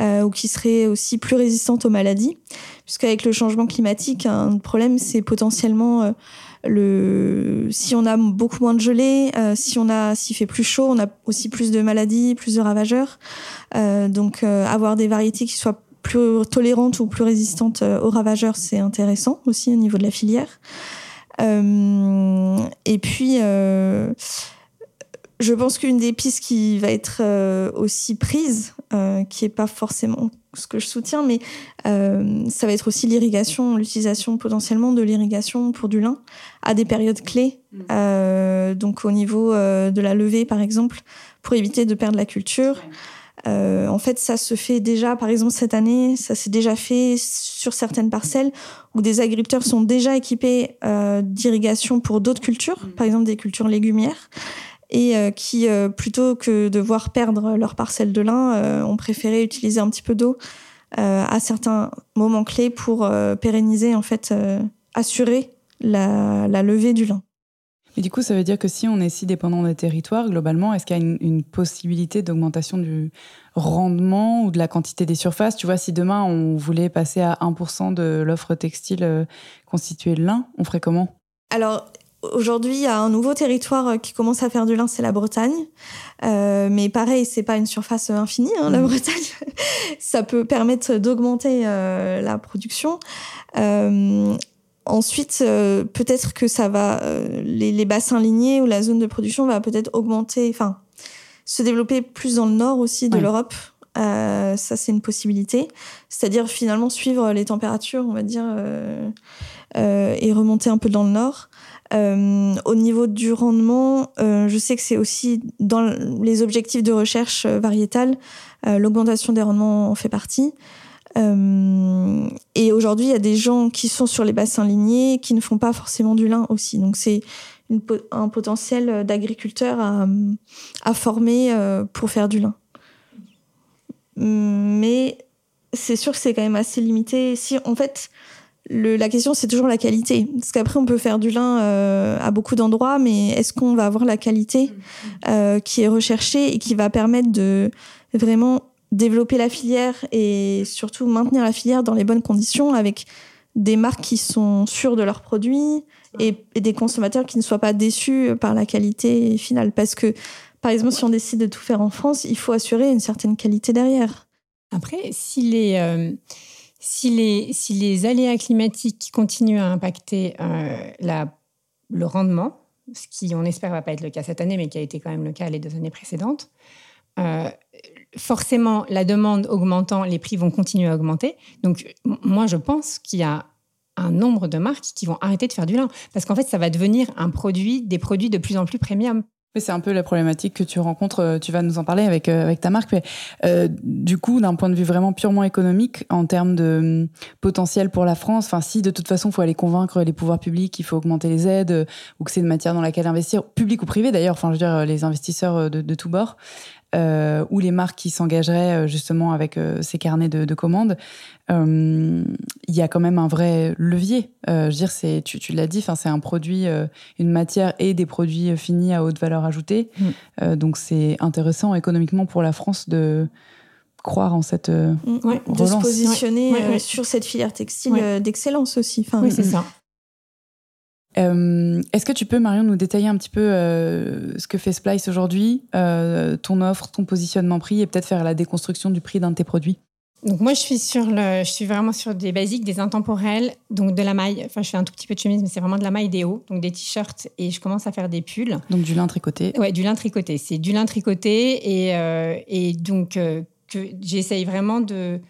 ou qui seraient aussi plus résistantes aux maladies, puisqu'avec le changement climatique, un problème c'est potentiellement si on a beaucoup moins de gelée, euh, si on a s'il fait plus chaud, on a aussi plus de maladies, plus de ravageurs. Euh, donc euh, avoir des variétés qui soient plus tolérantes ou plus résistantes aux ravageurs, c'est intéressant aussi au niveau de la filière. Et puis je pense qu'une des pistes qui va être aussi prise, qui est pas forcément ce que je soutiens, mais euh, ça va être aussi l'irrigation, l'utilisation potentiellement de l'irrigation pour du lin à des périodes clés, euh, donc au niveau euh, de la levée par exemple, pour éviter de perdre la culture. en fait, ça se fait déjà, par exemple cette année, ça s'est déjà fait sur certaines parcelles où des agriculteurs sont déjà équipés d'irrigation pour d'autres cultures, par exemple des cultures légumières et qui, plutôt que de voir perdre leur parcelle de lin, ont préféré utiliser un petit peu d'eau à certains moments clés pour pérenniser, en fait, assurer la, levée du lin. Et du coup, ça veut dire que si on est si dépendant des territoires, globalement, est-ce qu'il y a une, possibilité d'augmentation du rendement ou de la quantité des surfaces? Tu vois, si demain on voulait passer à 1% de l'offre textile euh, constituée de lin, on ferait comment? Alors, Aujourd'hui, il y a un nouveau territoire euh, qui commence à faire du lin, c'est la Bretagne. Euh, mais pareil, c'est pas une surface infinie, hein, la mmh. Bretagne. Ça peut permettre d'augmenter la production. Ensuite, euh, peut-être que ça va, euh, les, bassins lignés ou la zone de production va peut-être augmenter, enfin, se développer plus dans le nord aussi de l'Europe. Euh, ça, c'est une possibilité. C'est-à-dire finalement suivre les températures, on va dire, et remonter un peu dans le nord. au niveau du rendement, je sais que c'est aussi dans les objectifs de recherche variétale, l'augmentation des rendements en fait partie. Euh, et aujourd'hui, il y a des gens qui sont sur les bassins lignés qui ne font pas forcément du lin aussi. Donc c'est un potentiel d'agriculteurs à, à, former euh, pour faire du lin. Mais c'est sûr que c'est quand même assez limité. Si en fait, le, la question c'est toujours la qualité, parce qu'après on peut faire du lin euh, à beaucoup d'endroits, mais est-ce qu'on va avoir la qualité qui est recherchée et qui va permettre de vraiment développer la filière et surtout maintenir la filière dans les bonnes conditions avec des marques qui sont sûres de leurs produits et, des consommateurs qui ne soient pas déçus par la qualité finale. Parce que, par exemple, si on décide de tout faire en France, il faut assurer une certaine qualité derrière. Après, si les, euh, si les, si les aléas climatiques continuent à impacter euh, la, le rendement, ce qui, on espère, va pas être le cas cette année, mais qui a été quand même le cas les deux années précédentes, euh, forcément, la demande augmentant, les prix vont continuer à augmenter. Donc, moi, je pense qu'il y a un nombre de marques qui vont arrêter de faire du lin. Parce qu'en fait, ça va devenir un produit, des produits de plus en plus premium. C'est un peu la problématique que tu rencontres, euh, tu vas nous en parler avec, euh, avec ta marque. Mais, euh, du coup, d'un point de vue vraiment purement économique, en termes de hum, potentiel pour la France, enfin, si de toute façon, il faut aller convaincre les pouvoirs publics qu'il faut augmenter les aides ou que c'est une matière dans laquelle investir, public ou privé d'ailleurs, enfin, je veux dire, les investisseurs de tous bords, euh, ou les marques qui s'engageraient euh, justement avec euh, ces carnets de, commandes, il y a quand même un vrai levier. je veux dire, c'est, tu, l'as dit, c'est un produit, une matière et des produits finis à haute valeur ajoutée. Mm. donc c'est intéressant économiquement pour la France de croire en cette mm. de se positionner sur cette filière textile d'excellence aussi. Enfin, oui, c'est ça. Euh, est-ce que tu peux, Marion, nous détailler un petit peu euh, ce que fait Splice aujourd'hui, euh, ton offre, ton positionnement prix et peut-être faire la déconstruction du prix d'un de tes produits? Donc moi je suis sur le, je suis vraiment sur des basiques, des intemporels, donc de la maille. Enfin je fais un tout petit peu de chemise, mais c'est vraiment de la maille des hauts, donc des t-shirts et je commence à faire des pulls. Donc du lin tricoté. Ouais, du lin tricoté. C'est du lin tricoté et, et donc que j'essaye vraiment de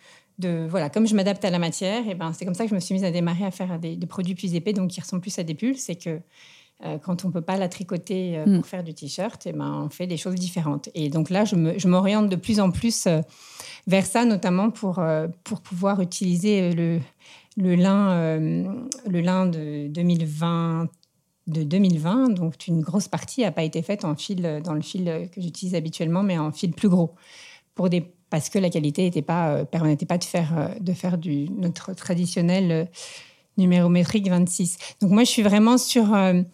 voilà, comme je m'adapte à la matière, et ben c'est comme ça que je me suis mise à démarrer à faire des, produits plus épais, donc qui ressemblent plus à des pulls. C'est que euh, quand on peut pas la tricoter euh, pour mm. faire du t-shirt, et ben on fait des choses différentes. Et donc là, je m'oriente de plus en plus euh, vers ça, notamment pour pour pouvoir utiliser le le lin le lin de 2020 de 2020, donc une grosse partie n'a pas été faite en fil dans le fil que j'utilise habituellement, mais en fil plus gros pour des parce que la qualité n'était pas, euh, permettait pas de faire, euh, de faire du, notre traditionnel euh, numérométrique 26. Donc moi, je suis vraiment sur, je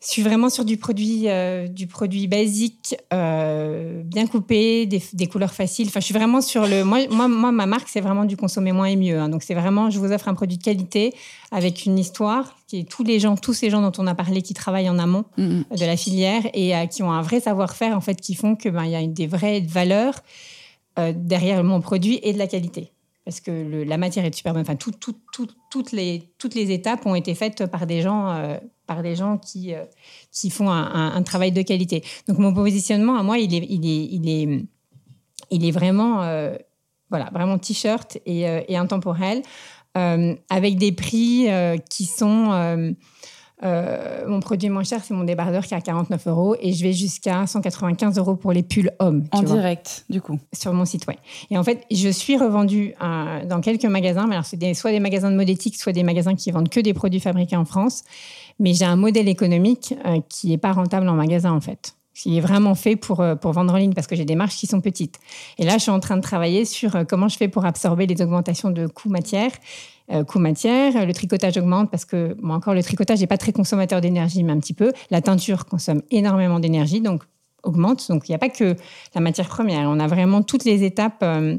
suis vraiment sur du produit, du produit basique, bien coupé, des, couleurs faciles. Enfin, je suis vraiment sur le. Moi, moi, moi ma marque, c'est vraiment du consommer moins et mieux. Hein. Donc c'est vraiment, je vous offre un produit de qualité avec une histoire qui est tous les gens, tous ces gens dont on a parlé qui travaillent en amont mm-hmm. de la filière et qui ont un vrai savoir-faire en fait, qui font que ben, il y a une, des vraies valeurs euh, derrière mon produit et de la qualité. Parce que la matière est super bonne. Enfin, toutes, les, toutes les étapes ont été faites par des gens, euh, par des gens qui, euh, qui font un, travail de qualité. Donc, mon positionnement, à moi, il est, il est, il est, il est vraiment, voilà, vraiment t-shirt et, et intemporel, avec des prix qui sont euh, mon produit moins cher, c'est mon débardeur qui est à 49 euros et je vais jusqu'à 195 euros pour les pulls hommes. En direct, du coup. Sur mon site, ouais. Et en fait, je suis revendue euh, dans quelques magasins, mais alors c'est soit des magasins de mode éthique, soit des magasins qui vendent que des produits fabriqués en France. Mais j'ai un modèle économique euh, qui n'est pas rentable en magasin, en fait qui est vraiment fait pour, pour vendre en ligne parce que j'ai des marges qui sont petites. Et là, je suis en train de travailler sur comment je fais pour absorber les augmentations de coûts matières euh, coût matière. Le tricotage augmente parce que, moi encore, le tricotage n'est pas très consommateur d'énergie, mais un petit peu. La teinture consomme énormément d'énergie, donc augmente. Donc, il n'y a pas que la matière première. On a vraiment toutes les étapes. Euh,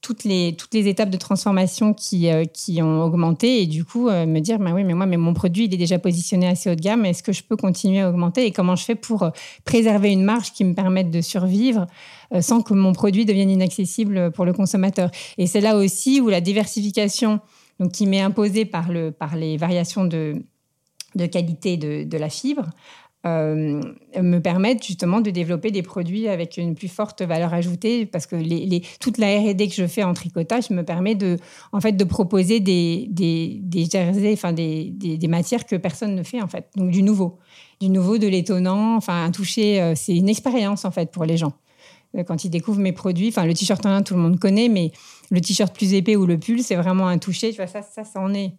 toutes les, toutes les étapes de transformation qui, euh, qui ont augmenté et du coup me dire bah oui mais moi mais mon produit il est déjà positionné assez haut de gamme est-ce que je peux continuer à augmenter? Et comment je fais pour préserver une marge qui me permette de survivre sans que mon produit devienne inaccessible pour le consommateur? Et c'est là aussi où la diversification donc qui m'est imposé par, le, par les variations de, de qualité de, de la fibre, euh, me permettent justement de développer des produits avec une plus forte valeur ajoutée parce que les, toute la R&D que je fais en tricotage me permet de, en fait, de proposer des, des, des des, des, matières que personne ne fait en fait, donc du nouveau, du nouveau, de l'étonnant, enfin un toucher, euh, c'est une expérience en fait pour les gens quand ils découvrent mes produits. Enfin le t-shirt en lin tout le monde connaît, mais le t-shirt plus épais ou le pull, c'est vraiment un toucher. Tu vois, ça, ça, ça en est.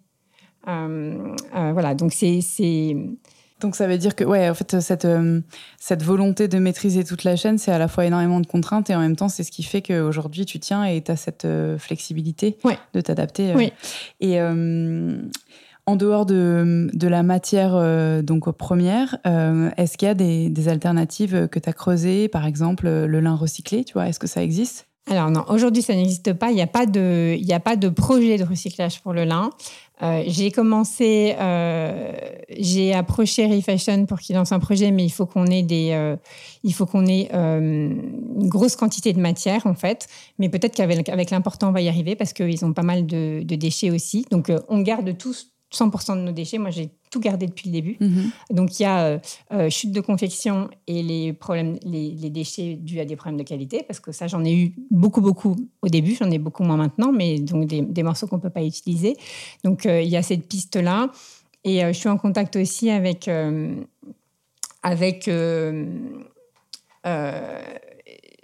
Euh, euh, voilà, donc c'est. Donc ça veut dire que, ouais, en fait, cette, euh, cette volonté de maîtriser toute la chaîne, c'est à la fois énormément de contraintes et en même temps, c'est ce qui fait qu'aujourd'hui, tu tiens et tu as cette flexibilité ouais. de t'adapter. Oui. Et en dehors de, de la matière donc première, est-ce qu'il y a des, alternatives que tu as creusées, par exemple le lin recyclé, tu vois, est-ce que ça existe? Alors non, aujourd'hui ça n'existe pas. Il n'y a pas de, a pas de projet de recyclage pour le lin. Euh, j'ai commencé, euh, j'ai approché Refashion pour qu'il lance un projet, mais il faut qu'on ait des, euh, il faut qu'on ait euh, une grosse quantité de matière en fait. Mais peut-être qu'avec avec l'important on va y arriver parce qu'ils ont pas mal de, de déchets aussi. Donc euh, on garde tous 100% de nos déchets. Moi, j'ai tout gardé depuis le début. Mhm. Donc, il y a euh, euh, chute de confection et les, problèmes, les, les, déchets dus à des problèmes de qualité, parce que ça, j'en ai eu beaucoup, beaucoup au début. J'en ai beaucoup moins maintenant, mais donc des, des morceaux qu'on ne peut pas utiliser. Donc, euh, il y a cette piste-là. Et euh, je suis en contact aussi avec... avec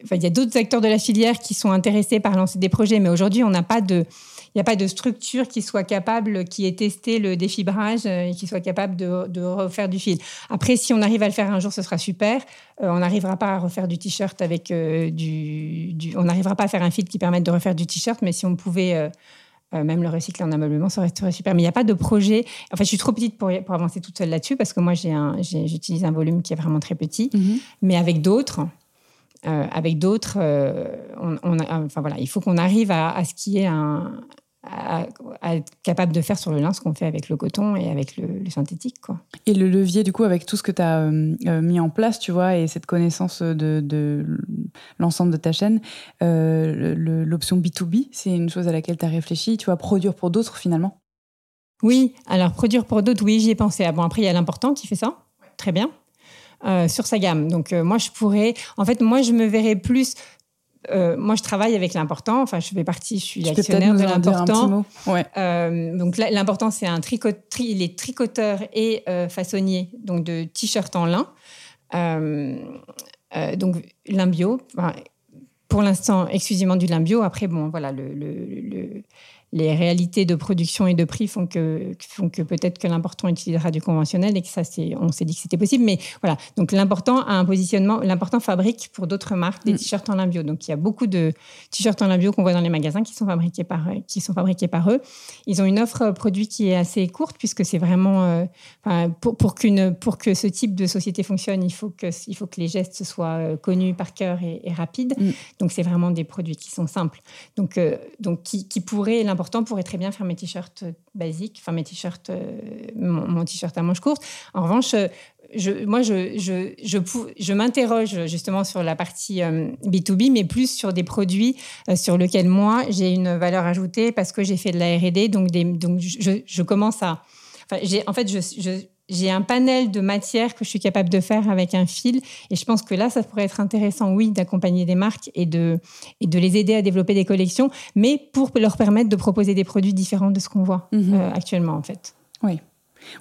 Enfin, il y a d'autres acteurs de la filière qui sont intéressés par lancer des projets, mais aujourd'hui, on n'a pas de, n'y a pas de structure qui soit capable, qui ait testé le défibrage et qui soit capable de, de, refaire du fil. Après, si on arrive à le faire un jour, ce sera super. Euh, on n'arrivera pas à refaire du t-shirt avec euh, du, du, On n'arrivera pas à faire un fil qui permette de refaire du t-shirt, mais si on pouvait euh, euh, même le recycler en ameublement, ça resterait super. Mais il n'y a pas de projet. En fait, je suis trop petite pour, pour avancer toute seule là-dessus parce que moi, j'utilise un, un volume qui est vraiment très petit. Mm -hmm. Mais avec d'autres, euh, avec d'autres, euh, on, on enfin voilà, il faut qu'on arrive à, à, ce qui est un, à, à, être capable de faire sur le lin ce qu'on fait avec le coton et avec le, le, synthétique. Quoi. Et le levier, du coup, avec tout ce que tu as euh, mis en place, tu vois, et cette connaissance de, de l'ensemble de ta chaîne, euh, l'option B2B, c'est une chose à laquelle tu as réfléchi, tu vois, produire pour d'autres finalement? Oui, alors produire pour d'autres, oui, j'y ai pensé. Ah bon, après, il y a l'important qui fait ça, très bien. Euh, sur sa gamme. Donc euh, moi, je pourrais... En fait, moi, je me verrais plus... Euh, moi, je travaille avec l'important. Enfin, je fais partie, je suis tu actionnaire de l'important. Ouais. Euh, donc l'important, c'est un tricot, tri, les tricoteurs et euh, façonniers donc de t-shirts en lin. donc lin bio. Enfin, pour l'instant, exclusivement du lin bio. Après, bon, voilà, le, le, le les réalités de production et de prix font que, font que peut-être que l'important utilisera du conventionnel et que ça, c'est, on s'est dit que c'était possible. Mais voilà, donc l'important a un positionnement, l'important fabrique pour d'autres marques des t-shirts en lin bio. Donc il y a beaucoup de t-shirts en lin bio qu'on voit dans les magasins qui sont fabriqués par, qui sont fabriqués par eux. Ils ont une offre produit qui est assez courte puisque c'est vraiment, euh, enfin, pour, pour, qu'une, pour que ce type de société fonctionne, il faut que, il faut que les gestes soient connus par cœur et, et rapides. Mm. Donc c'est vraiment des produits qui sont simples. Donc, euh, donc qui, qui pourraient, l'important pourrait très bien faire mes t-shirts basiques, enfin mes t-shirts, euh, mon, t-shirt à manches courtes. En revanche, je, moi, je, je, je, je m'interroge justement sur la partie euh, B2B, mais plus sur des produits euh, sur lesquels moi, j'ai une valeur ajoutée parce que j'ai fait de la R&D. Donc, donc je, commence à... Enfin, en fait, je, j'ai un panel de matières que je suis capable de faire avec un fil. Et je pense que là, ça pourrait être intéressant, oui, d'accompagner des marques et de, et de les aider à développer des collections, mais pour leur permettre de proposer des produits différents de ce qu'on voit Mhm. mmh. euh, actuellement, en fait. Oui.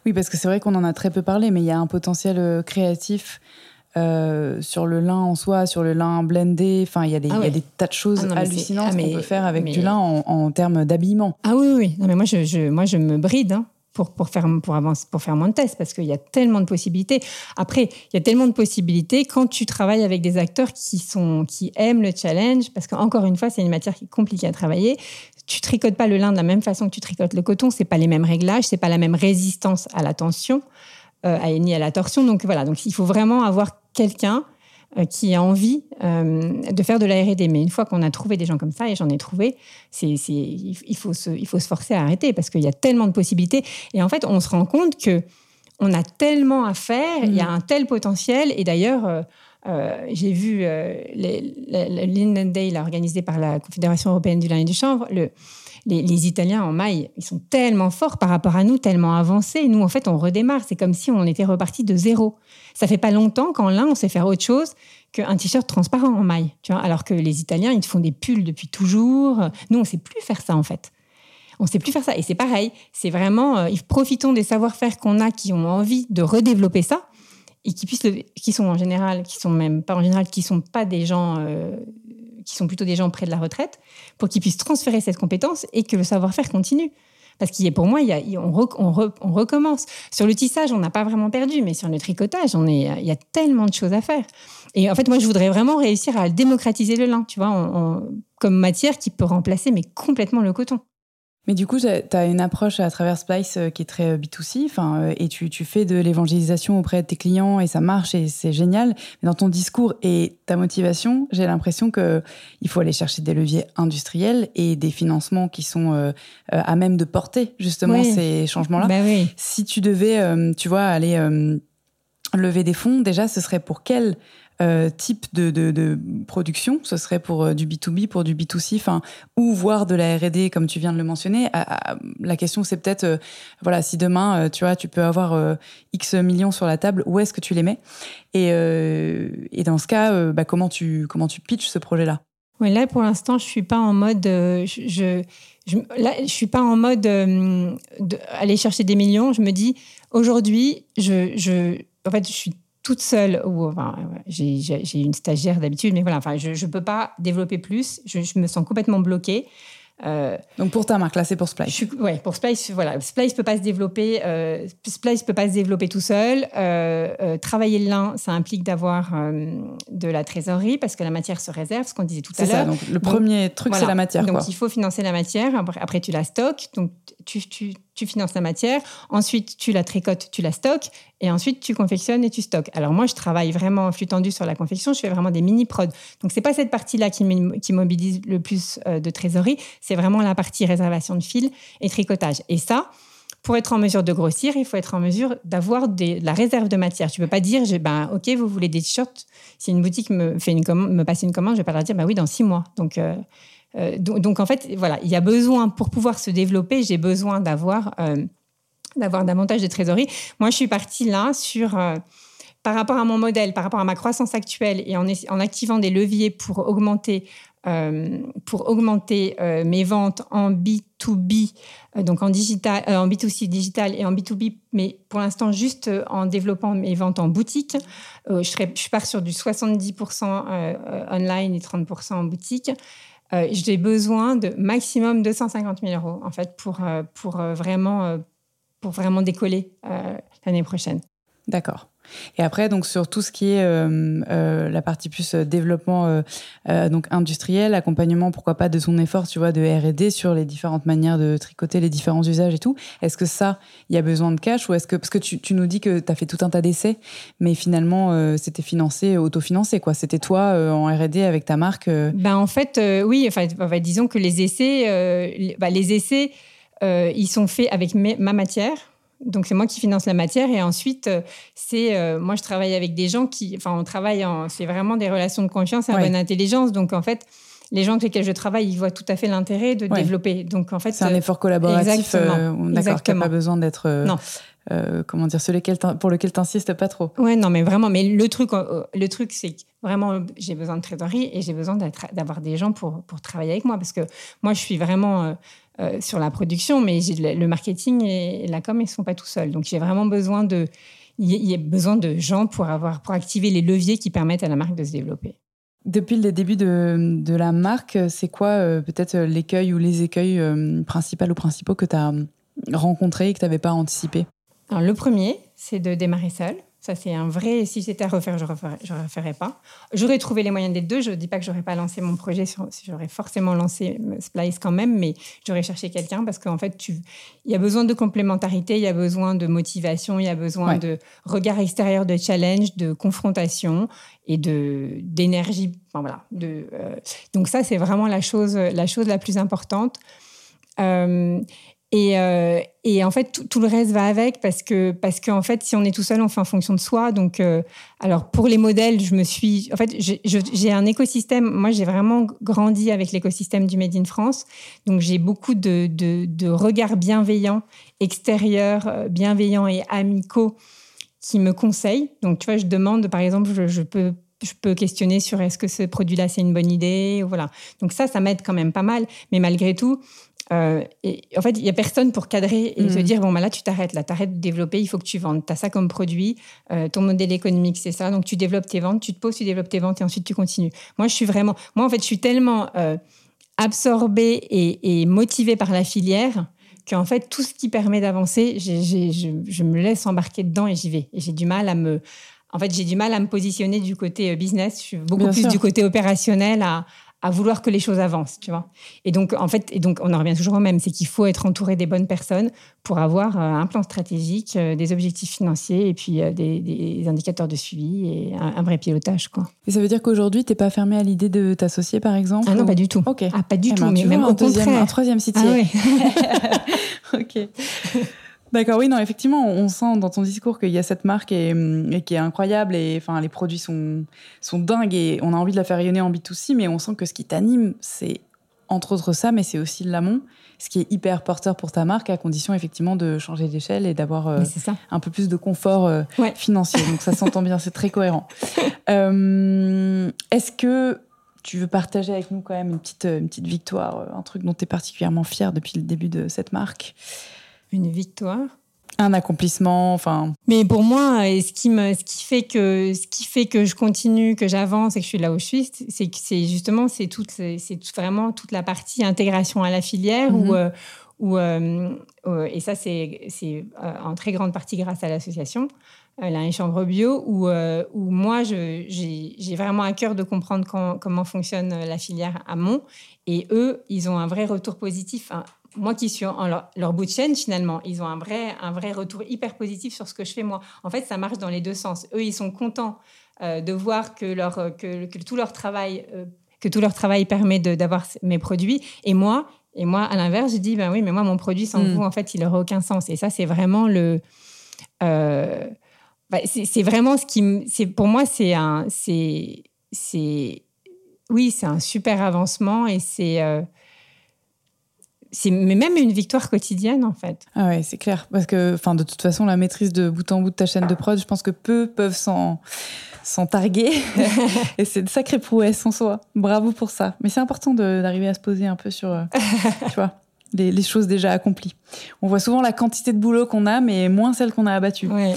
Oui, parce que c'est vrai qu'on en a très peu parlé, mais il y a un potentiel créatif euh, sur le lin en soi, sur le lin blendé. Enfin, il y, a des, ah des tas de choses ah hallucinantes ah, qu'on peut faire avec du lin en, termes d'habillement. Ah oui, oui. Non, mais moi, je, je, moi, je me bride. Hein, pour, pour, faire, pour, avancer, pour faire mon test, parce qu'il y a tellement de possibilités. Après, il y a tellement de possibilités quand tu travailles avec des acteurs qui, sont, qui aiment le challenge, parce qu'encore une fois, c'est une matière qui est compliquée à travailler. Tu tricotes pas le lin de la même façon que tu tricotes le coton, c'est pas les mêmes réglages, c'est pas la même résistance à la tension euh, ni à la torsion. Donc voilà, donc il faut vraiment avoir quelqu'un qui a envie euh, de faire de la R&D. Mais une fois qu'on a trouvé des gens comme ça, et j'en ai trouvé, c'est, il, faut se, il faut se forcer à arrêter parce qu'il y a tellement de possibilités. Et en fait, on se rend compte que on a tellement à faire, il y a mm. un tel potentiel. Et d'ailleurs, euh, j'ai vu le Linden Day organisé par la Confédération européenne du lin et du chanvre. Le, les, Italiens en maille, ils sont tellement forts par rapport à nous, tellement avancés. Nous, en fait, on redémarre. C'est comme si on était reparti de zéro. Ça fait pas longtemps qu'en lin, on sait faire autre chose qu'un t-shirt transparent en maille. Tu vois alors que les Italiens, ils font des pulls depuis toujours. Nous, on sait plus faire ça, en fait. On sait plus faire ça. Et c'est pareil. C'est vraiment, euh, profitons des savoir-faire qu'on a, qui ont envie de redévelopper ça et qui puissent, qui sont en général, qui sont même pas en général, qui sont pas des gens euh, qui sont plutôt des gens près de la retraite, pour qu'ils puissent transférer cette compétence et que le savoir-faire continue. Parce qu'il pour moi, il y a, on, on, recommence. Sur le tissage, on n'a pas vraiment perdu, mais sur le tricotage, on est, il y a tellement de choses à faire. Et en fait, moi, je voudrais vraiment réussir à démocratiser le lin, tu vois, comme matière qui peut remplacer mais complètement le coton. Mais du coup, tu as une approche à travers Splice euh, qui est très euh, B2C, euh, et tu, tu, fais de l'évangélisation auprès de tes clients et ça marche et c'est génial. Mais dans ton discours et ta motivation, j'ai l'impression qu'il faut aller chercher des leviers industriels et des financements qui sont à même de porter justement ces changements-là. Bah oui. Si tu devais, tu vois, aller lever des fonds, déjà, ce serait pour quel euh, type de, production Ce serait pour euh, du B2B, pour du B2C, enfin, ou voir de la R&D comme tu viens de le mentionner. la question, c'est peut-être, euh, voilà, si demain, tu vois, tu peux avoir X millions sur la table, où est-ce que tu les mets? Et, dans ce cas, bah, comment tu comment tu pitches ce projet-là? Oui, là pour l'instant, je suis pas en mode, je, je, suis pas en mode aller chercher des millions. Je me dis aujourd'hui, je, je en fait, je suis toute seule, ou enfin, j'ai une stagiaire d'habitude, mais voilà, enfin, je ne peux pas développer plus. Je, je, me sens complètement bloquée. Euh, Donc pour ta marque, là, c'est pour Splice. Oui, pour Splice, voilà. Splice peut pas se développer. Euh, Splice peut pas se développer tout seul. Euh, euh travailler le lin, ça implique d'avoir de la trésorerie parce que la matière se réserve, ce qu'on disait tout à l'heure. Donc le premier truc, c'est la matière. Donc il faut financer la matière. Après, tu la stockes. Donc tu, finances la matière. Ensuite, tu la tricotes, tu la stockes. Et ensuite, tu confectionnes et tu stockes. Alors moi, je travaille vraiment en flux tendu sur la confection. Je fais vraiment des mini prods. Donc c'est pas cette partie-là qui, qui mobilise le plus de trésorerie c'est vraiment la partie réservation de fil et tricotage. Et ça, pour être en mesure de grossir, il faut être en mesure d'avoir de la réserve de matière. Tu peux pas dire, ben, OK, vous voulez des t-shirts. Si une boutique me, fait une me passe une commande, je vais pas leur dire, bah oui, dans six mois. Euh, euh, donc, en fait, voilà, il y a besoin, pour pouvoir se développer, j'ai besoin d'avoir euh, d'avoir davantage de trésorerie. Moi, je suis partie là sur par rapport à mon modèle, par rapport à ma croissance actuelle et en, activant des leviers pour augmenter euh, pour augmenter euh, mes ventes en B2B, euh, donc en, digital, en B2C digital et en B2B, mais pour l'instant juste en développant mes ventes en boutique. je, serai, je pars sur du 70% online et 30% en boutique. J'ai besoin de maximum 250 000 euros en fait pour, pour, vraiment, pour vraiment décoller l'année prochaine. D'accord. Et après, donc sur tout ce qui est euh, euh, la partie plus euh, développement donc industriel, accompagnement, pourquoi pas de son effort, tu vois, de R&D sur les différentes manières de tricoter, les différents usages et tout. Est-ce que ça, il y a besoin de cash ou est-ce que parce que tu, nous dis que tu as fait tout un tas d'essais, mais finalement c'était financé, autofinancé quoi. C'était toi en R&D avec ta marque. Ben en fait, oui. Enfin, disons que les essais, bah, les essais, ils sont faits avec ma matière. Donc c'est moi qui finance la matière et ensuite euh, c'est euh, moi je travaille avec des gens qui enfin on travaille en c'est vraiment des relations de confiance et de bonne intelligence donc en fait les gens avec lesquels je travaille, ils voient tout à fait l'intérêt de développer. Donc en fait, c'est un effort collaboratif. D'accord, qui n'a pas besoin d'être. non. Euh, comment dire, ceux pour lequel tu n'insistes pas trop. Ouais, non, mais vraiment, mais le truc, euh, le truc, c'est vraiment, j'ai besoin de trésorerie et j'ai besoin d'avoir des gens pour, pour travailler avec moi parce que moi, je suis vraiment euh, sur la production, mais le marketing et la com, ils ne sont pas tout seuls. Donc, j'ai vraiment besoin de, il y a besoin de gens pour avoir, pour activer les leviers qui permettent à la marque de se développer. Depuis le début de, de la marque, c'est quoi peut-être l'écueil ou les écueils principaux ou principaux que tu as rencontrés et que tu n'avais pas anticipé? Alors, le premier, c'est de démarrer seul. Ça, c'est un vrai. Si c'était à refaire, je ne referais, pas. J'aurais trouvé les moyens des deux. Je ne dis pas que j'aurais pas lancé mon projet. J'aurais forcément lancé Splice quand même, mais j'aurais cherché quelqu'un parce qu'en fait, tu... il y a besoin de complémentarité, il y a besoin de motivation, il y a besoin de regard extérieur, de challenge, de confrontation et de d'énergie. Enfin, voilà. De, euh, Donc ça, c'est vraiment la chose, la chose la plus importante. Euh, et, euh, et, en fait, tout, le reste va avec parce que, parce qu'en fait, si on est tout seul, on fait en fonction de soi. Donc, euh, alors pour les modèles, je me suis. En fait, j'ai un écosystème. Moi, j'ai vraiment grandi avec l'écosystème du Made in France. Donc, j'ai beaucoup de, de, de, regards bienveillants, extérieurs, euh, bienveillants et amicaux qui me conseillent. Donc, tu vois, je demande, par exemple, je, je peux je peux questionner sur est-ce que ce produit-là c'est une bonne idée, voilà. Donc ça, ça m'aide quand même pas mal. Mais malgré tout, euh, et en fait, il n'y a personne pour cadrer et te mm. dire bon, bah là, tu t'arrêtes, là, tu arrêtes de développer, il faut que tu vendes. Tu as ça comme produit, euh, ton modèle économique, c'est ça. Donc, tu développes tes ventes, tu te poses, tu développes tes ventes et ensuite tu continues. Moi, je suis vraiment. Moi, en fait, je suis tellement euh, absorbée et, motivée par la filière qu'en fait, tout ce qui permet d'avancer, je, me laisse embarquer dedans et j'y vais. Et j'ai du mal à me. En fait, j'ai du mal à me positionner du côté business. Je suis beaucoup plus du côté opérationnel à, à vouloir que les choses avancent, tu vois. Et donc, en fait, et donc, on en revient toujours au même, c'est qu'il faut être entouré des bonnes personnes pour avoir euh, un plan stratégique, euh, des objectifs financiers et puis euh, des, indicateurs de suivi et un, vrai pilotage, quoi. Et ça veut dire qu'aujourd'hui, tu n'es pas fermé à l'idée de t'associer, par exemple Ah non, pas du tout. Ok. Ah, pas du eh tout, ben, mais même un au contraire. Un troisième site. Ah, oui. ok. D'accord, oui, non, effectivement, on sent dans ton discours qu'il y a cette marque et, qui est incroyable et enfin les produits sont, sont dingues et on a envie de la faire rayonner en B2C, mais on sent que ce qui t'anime, c'est entre autres ça, mais c'est aussi l'amont, ce qui est hyper porteur pour ta marque, à condition effectivement de changer d'échelle et d'avoir euh, un peu plus de confort euh, financier. Donc ça s'entend bien, c'est très cohérent. Euh, est-ce que tu veux partager avec nous quand même une petite, une petite victoire, un truc dont tu es particulièrement fier depuis le début de cette marque? Une victoire. Un accomplissement, enfin. Mais pour moi, et ce qui me, ce qui fait que, ce qui fait que je continue, que j'avance et que je suis là où je suis, c'est que c'est justement, c'est toute, c'est vraiment toute la partie intégration à la filière euh, et ça c'est, c'est en très grande partie grâce à l'association, la Chambre Bio, où, où moi j'ai vraiment à cœur de comprendre comment fonctionne la filière amont, et eux, ils ont un vrai retour positif moi qui suis en leur, bout de chaîne, finalement, ils ont un vrai, un vrai retour hyper positif sur ce que je fais moi. En fait, ça marche dans les deux sens. Eux, ils sont contents euh, de voir que, leur, que, tout leur travail, euh, que tout leur travail permet d'avoir mes produits. Et moi, et moi, à l'inverse, je dis, ben oui, mais moi, mon produit sans mm. vous, en fait, il n'aurait aucun sens. Et ça, c'est vraiment le... Euh, bah, c'est vraiment ce qui... C'est, pour moi, c'est un... C'est, oui, c'est un super avancement et c'est c'est même une victoire quotidienne en fait. Ah ouais, c'est clair parce que enfin de toute façon la maîtrise de bout en bout de ta chaîne de prod, je pense que peu peuvent s'en s'en targuer et c'est de sacrée prouesse en soi. Bravo pour ça. Mais c'est important d'arriver à se poser un peu sur euh, tu vois les, les, choses déjà accomplies. On voit souvent la quantité de boulot qu'on a, mais moins celle qu'on a abattue. Ouais.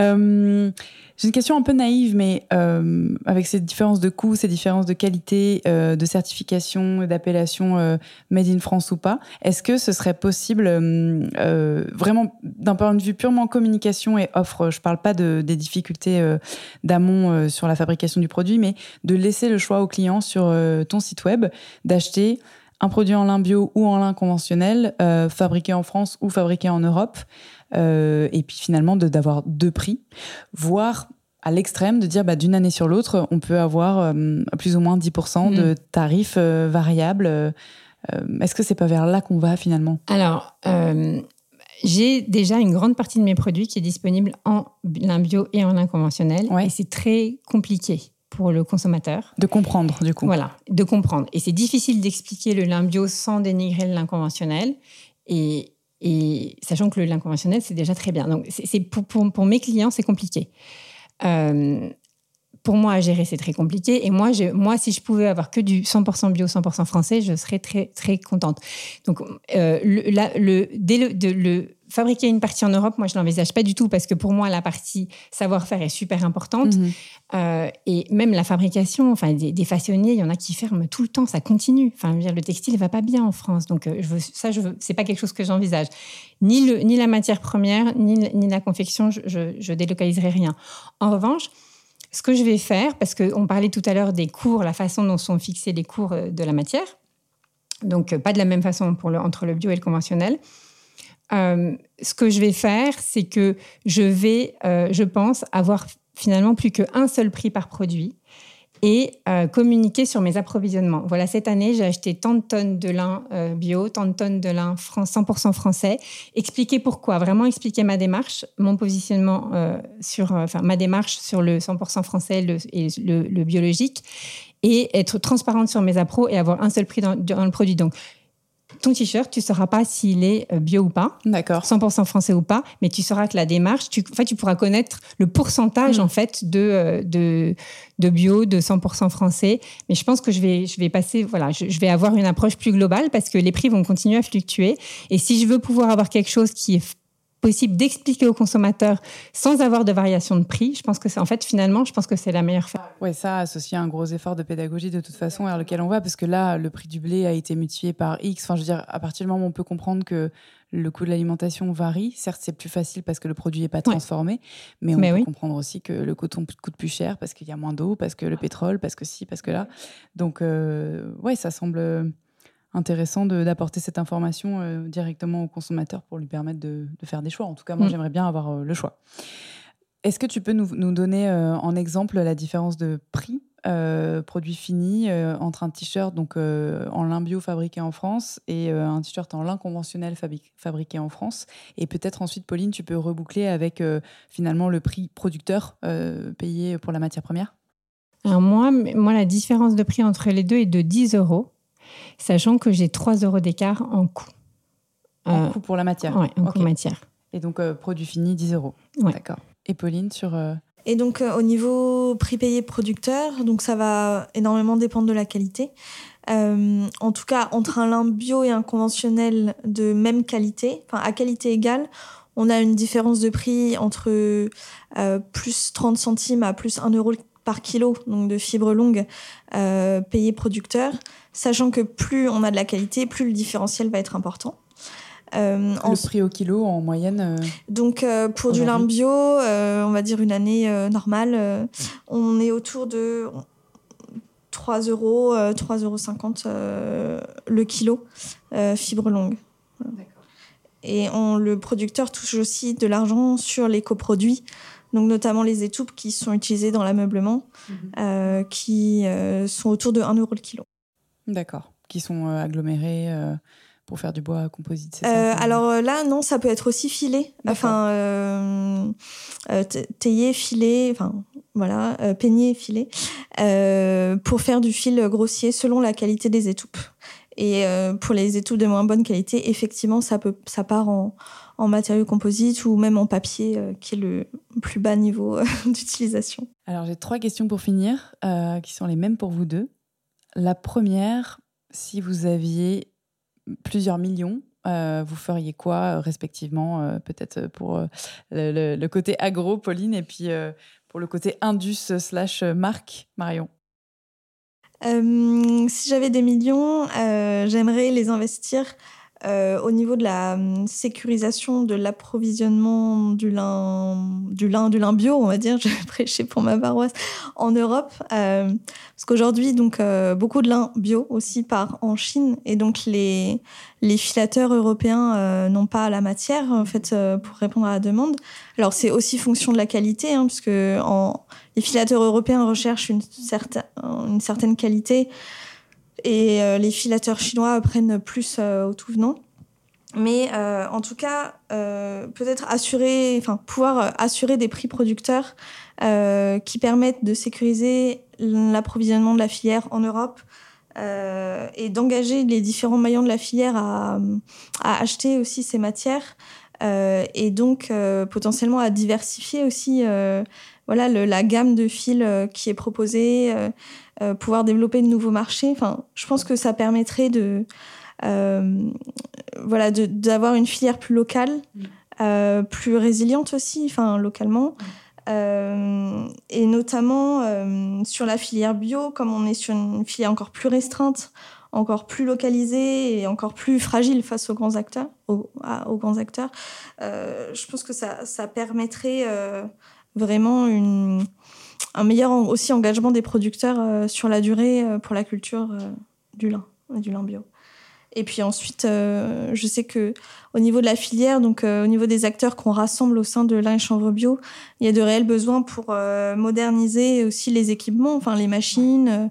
Euh, j'ai une question un peu naïve, mais euh, avec ces différences de coûts, ces différences de qualité, euh, de certification, d'appellation euh, Made in France ou pas, est-ce que ce serait possible, vraiment d'un point de vue purement communication et offre, je ne parle pas de, des difficultés d'amont sur la fabrication du produit, mais de laisser le choix au client sur ton site web d'acheter un produit en lin bio ou en lin conventionnel, fabriqué en France ou fabriqué en Europe euh, et puis finalement d'avoir deux prix, voire à l'extrême de dire bah, d'une année sur l'autre, on peut avoir euh, plus ou moins 10% de mm. tarifs euh, variables. Est-ce que c'est pas vers là qu'on va finalement? Alors, j'ai déjà une grande partie de mes produits qui est disponible en lin bio et en lin conventionnel. Et c'est très compliqué. pour le consommateur. De comprendre, du coup. Voilà, de comprendre. Et c'est difficile d'expliquer le lin bio sans dénigrer le lin conventionnel. Et, et sachant que le lin conventionnel, c'est déjà très bien. Donc, c'est, pour, mes clients, c'est compliqué. Euh, pour moi, à gérer, c'est très compliqué. Et moi, je, moi, si je pouvais avoir que du 100% bio, 100% français, je serais très, très contente. Donc, euh, le, la, le, dès le, de, le, fabriquer une partie en Europe, moi, je l'envisage pas du tout parce que pour moi, la partie savoir-faire est super importante. Mmh. Euh, et même la fabrication, enfin, des, des, façonniers, il y en a qui ferment tout le temps, ça continue. Enfin, dire, le textile ne va pas bien en France. Donc, euh, je veux, ça, je c'est pas quelque chose que j'envisage. Ni, ni la matière première, ni, ni la confection, je, je, je délocaliserai rien. En revanche, ce que je vais faire, parce qu'on parlait tout à l'heure des cours, la façon dont sont fixés les cours euh, de la matière, donc pas de la même façon entre le bio et le conventionnel. Euh, ce que je vais faire, c'est que je vais, euh, je pense, avoir finalement plus qu'un seul prix par produit et euh, communiquer sur mes approvisionnements. Voilà, cette année, j'ai acheté tant de tonnes de lin euh, bio, tant de tonnes de lin 100% français. Expliquer pourquoi, vraiment expliquer ma démarche, mon positionnement euh, sur, enfin ma démarche sur le 100% français le, et le, le, biologique, et être transparente sur mes appros et avoir un seul prix dans, dans le produit. Donc, ton t-shirt, tu ne sauras pas s'il est euh, bio ou pas, d'accord, 100% français ou pas, mais tu sauras que la démarche, tu, en fait, tu pourras connaître le pourcentage mmh. en fait de, euh, de, de bio, de 100% français. Mais je pense que je vais, je vais passer, voilà, je, je, vais avoir une approche plus globale parce que les prix vont continuer à fluctuer. Et si je veux pouvoir avoir quelque chose qui est possible d'expliquer aux consommateurs sans avoir de variation de prix. Je pense que c'est en fait finalement, je pense que c'est la meilleure façon. Oui, ça associé à un gros effort de pédagogie de toute façon vers lequel on va, parce que là, le prix du blé a été multiplié par X. Enfin, je veux dire, à partir du moment où on peut comprendre que le coût de l'alimentation varie, certes, c'est plus facile parce que le produit n'est pas transformé, ouais. mais on mais peut oui. comprendre aussi que le coton coûte plus cher parce qu'il y a moins d'eau, parce que le pétrole, parce que si, parce que là. Donc, euh, ouais, ça semble intéressant d'apporter cette information euh, directement au consommateur pour lui permettre de, de, faire des choix. En tout cas, moi, mmh. j'aimerais bien avoir euh, le choix. Est-ce que tu peux nous, nous donner euh, en exemple la différence de prix produit fini entre un t-shirt donc en lin bio fabriqué en France et un t-shirt en lin conventionnel fabriqué en France? Et peut-être ensuite Pauline tu peux reboucler avec finalement le prix producteur payé pour la matière première? Alors moi, moi la différence de prix entre les deux est de 10 euros sachant que j'ai 3 euros d'écart en coût. En euh, coût pour la matière Oui, en okay. coût matière. Et donc, euh, produit fini, 10 euros. Ouais. D'accord. Et Pauline, sur... Euh... Et donc, euh, au niveau prix payé producteur, donc ça va énormément dépendre de la qualité. Euh, en tout cas, entre un lin bio et un conventionnel de même qualité, enfin à qualité égale, on a une différence de prix entre euh, plus 30 centimes à plus 1 euro par kilo donc de fibres longues euh, payées producteur, sachant que plus on a de la qualité, plus le différentiel va être important. Euh, le en... prix au kilo en moyenne euh, Donc euh, pour du lin bio, euh, on va dire une année normale, on est autour de 3 euros, 3,50 euros le kilo fibre longue. Et on, le producteur touche aussi de l'argent sur les coproduits donc notamment les étoupes qui sont utilisées dans l'ameublement, mmh. euh, qui euh, sont autour de 1 euro le kilo. D'accord, qui sont euh, agglomérées pour faire du bois composite, c'est ça Alors là, non, ça peut être aussi filé, enfin taillé, filé, enfin voilà, peigné, filé, pour faire du fil grossier selon la qualité des étoupes. Et pour les étoupes de moins bonne qualité, effectivement, ça, peut, ça part en, en matériaux composites ou même en papier, euh, qui est le plus bas niveau euh, d'utilisation. Alors j'ai trois questions pour finir, euh, qui sont les mêmes pour vous deux. La première, si vous aviez plusieurs millions, euh, vous feriez quoi respectivement Peut-être pour le, le, le, côté agro, Pauline, et puis pour le côté indus slash marque, Marion? Si j'avais des millions, j'aimerais les investir euh, au niveau de la hum, sécurisation de l'approvisionnement du lin, du lin, du lin bio, on va dire, je vais prêcher pour ma paroisse en Europe, euh, parce qu'aujourd'hui, donc euh, beaucoup de lin bio aussi part en Chine, et donc les les filateurs européens euh, n'ont pas la matière en fait euh, pour répondre à la demande. Alors c'est aussi fonction de la qualité, hein, puisque en, les filateurs européens recherchent une certaine une certaine qualité et euh, les filateurs chinois prennent plus euh, au tout venant. mais en tout cas, peut-être assurer, enfin, pouvoir assurer des prix producteurs qui permettent de sécuriser l'approvisionnement de la filière en Europe et d'engager les différents maillons de la filière à, acheter aussi ces matières euh, et donc euh, potentiellement à diversifier aussi euh, voilà la gamme de fils qui est proposée, pouvoir développer de nouveaux marchés. Enfin, je pense que ça permettrait de voilà d'avoir une filière plus locale, mm. plus résiliente aussi, enfin localement. Mm. et notamment sur la filière bio, comme on est sur une filière encore plus restreinte, encore plus localisé et encore plus fragile face aux grands acteurs, aux, grands acteurs, euh, je pense que ça, ça permettrait euh, vraiment une, un meilleur aussi engagement des producteurs euh, sur la durée pour la culture du lin, du lin bio. Et puis ensuite, euh, je sais que au niveau de la filière, donc euh, au niveau des acteurs qu'on rassemble au sein de l'un et Chanvre Bio, il y a de réels besoins pour euh, moderniser aussi les équipements, enfin les machines,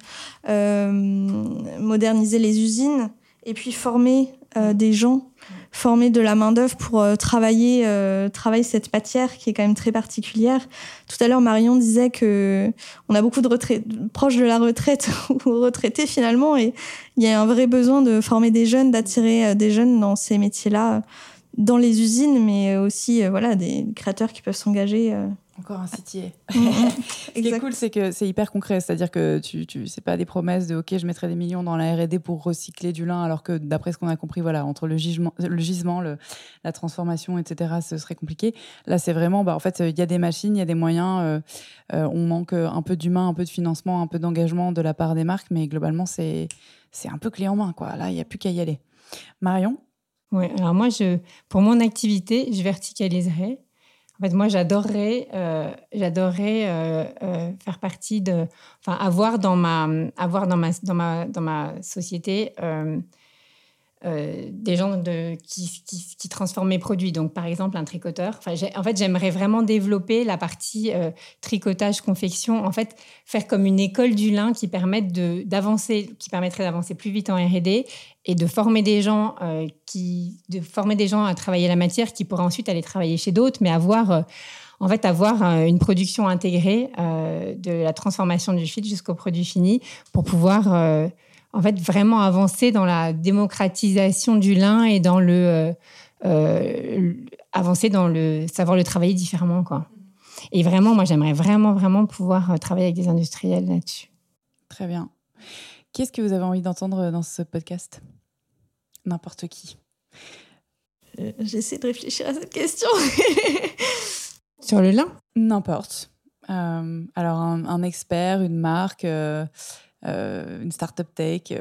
moderniser les usines, et puis former des gens former de la main-d'œuvre pour euh, travailler, euh, travailler cette matière qui est quand même très particulière. Tout à l'heure, Marion disait que on a beaucoup de retraite, proches de la retraite ou retraités finalement, et il y a un vrai besoin de former des jeunes, d'attirer euh, des jeunes dans ces métiers-là, dans les usines, mais aussi voilà des créateurs qui peuvent s'engager encore un CTA. Ce qui est cool, c'est que c'est hyper concret. C'est-à-dire que tu, tu c'est pas des promesses de OK, je mettrai des millions dans la R&D pour recycler du lin, alors que d'après ce qu'on a compris, voilà, entre le gisement, le gisement, le, la transformation, etc., ce serait compliqué. Là, c'est vraiment, bah, en fait, il y a des machines, il y a des moyens. Euh, euh, on manque un peu d'humain, un peu de financement, un peu d'engagement de la part des marques, mais globalement, c'est c'est un peu clé en main, quoi. Là, il y a plus qu'à y aller. Marion? Oui, alors moi, je, pour mon activité, je verticaliserai en fait, moi, j'adorerais, euh, j'adorerais euh, euh, faire partie de, enfin, avoir dans ma, avoir dans ma, dans ma, dans ma société des gens qui, qui, qui, transforment mes produits. Donc, par exemple, un tricoteur. Enfin, en fait, j'aimerais vraiment développer la partie tricotage, confection. En fait, faire comme une école du lin qui permette d'avancer, qui permettrait d'avancer plus vite en R&D et de former des gens euh, qui de former des gens à travailler la matière qui pourraient ensuite aller travailler chez d'autres mais avoir euh, en fait avoir euh, une production intégrée de la transformation du fil jusqu'au produit fini pour pouvoir en fait vraiment avancer dans la démocratisation du lin et dans le avancer dans le savoir le travailler différemment quoi. Et vraiment moi j'aimerais vraiment vraiment pouvoir travailler avec des industriels là-dessus. Très bien. Qu'est-ce que vous avez envie d'entendre dans ce podcast? N'importe qui. Euh, J'essaie de réfléchir à cette question. Sur le lin? N'importe. Euh, alors, un, expert, une marque, euh, une start-up tech,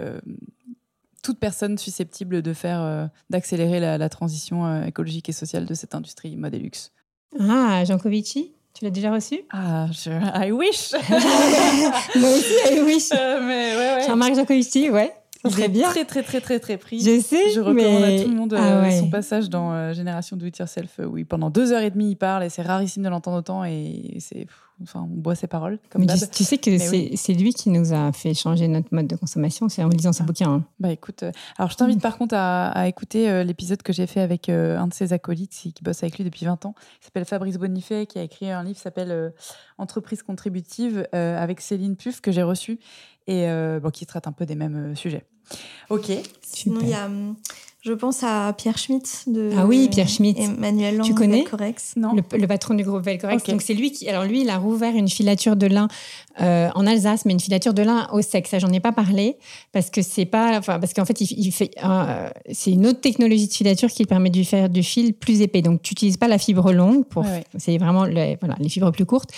toute personne susceptible de faire, d'accélérer la, transition écologique et sociale de cette industrie Modelux. Ah, Jancovici tu l'as déjà reçu? Ah, je... I wish Moi aussi, I wish mais ouais, ouais. Jean-Marc Jancovici, ouais. Est bien. très, très, très, très, très pris. Je sais. Je recommande à tout le monde ah euh, son passage dans euh, Génération Do It Yourself, euh, oui, pendant deux heures et demie, il parle et c'est rarissime de l'entendre autant et c'est. Enfin, on boit ses paroles. Comme tu, sais que c'est lui qui nous a fait changer notre mode de consommation, c'est en lisant ses ah. bouquins. Hein. Bah écoute, alors je t'invite par contre à, écouter l'épisode que j'ai fait avec un de ses acolytes qui, bosse avec lui depuis 20 ans. Il s'appelle Fabrice Bonifay, qui a écrit un livre qui s'appelle Entreprise contributive avec Céline Puff, que j'ai reçu et bon, qui traite un peu des mêmes sujets. Ok. Sinon, il y a, hum, je pense à Pierre Schmitt de ah oui Pierre Schmitt. Emmanuel tu connais non. Le, patron du groupe Velcorex donc c'est lui qui alors lui il a rouvert une filature de lin euh, en Alsace mais une filature de lin au sec. Ça j'en ai pas parlé parce que c'est pas enfin parce qu'en fait il, fait euh, c'est une autre technologie de filature qui permet de faire du fil plus épais. Donc tu n'utilises pas la fibre longue pour c'est vraiment voilà les fibres plus courtes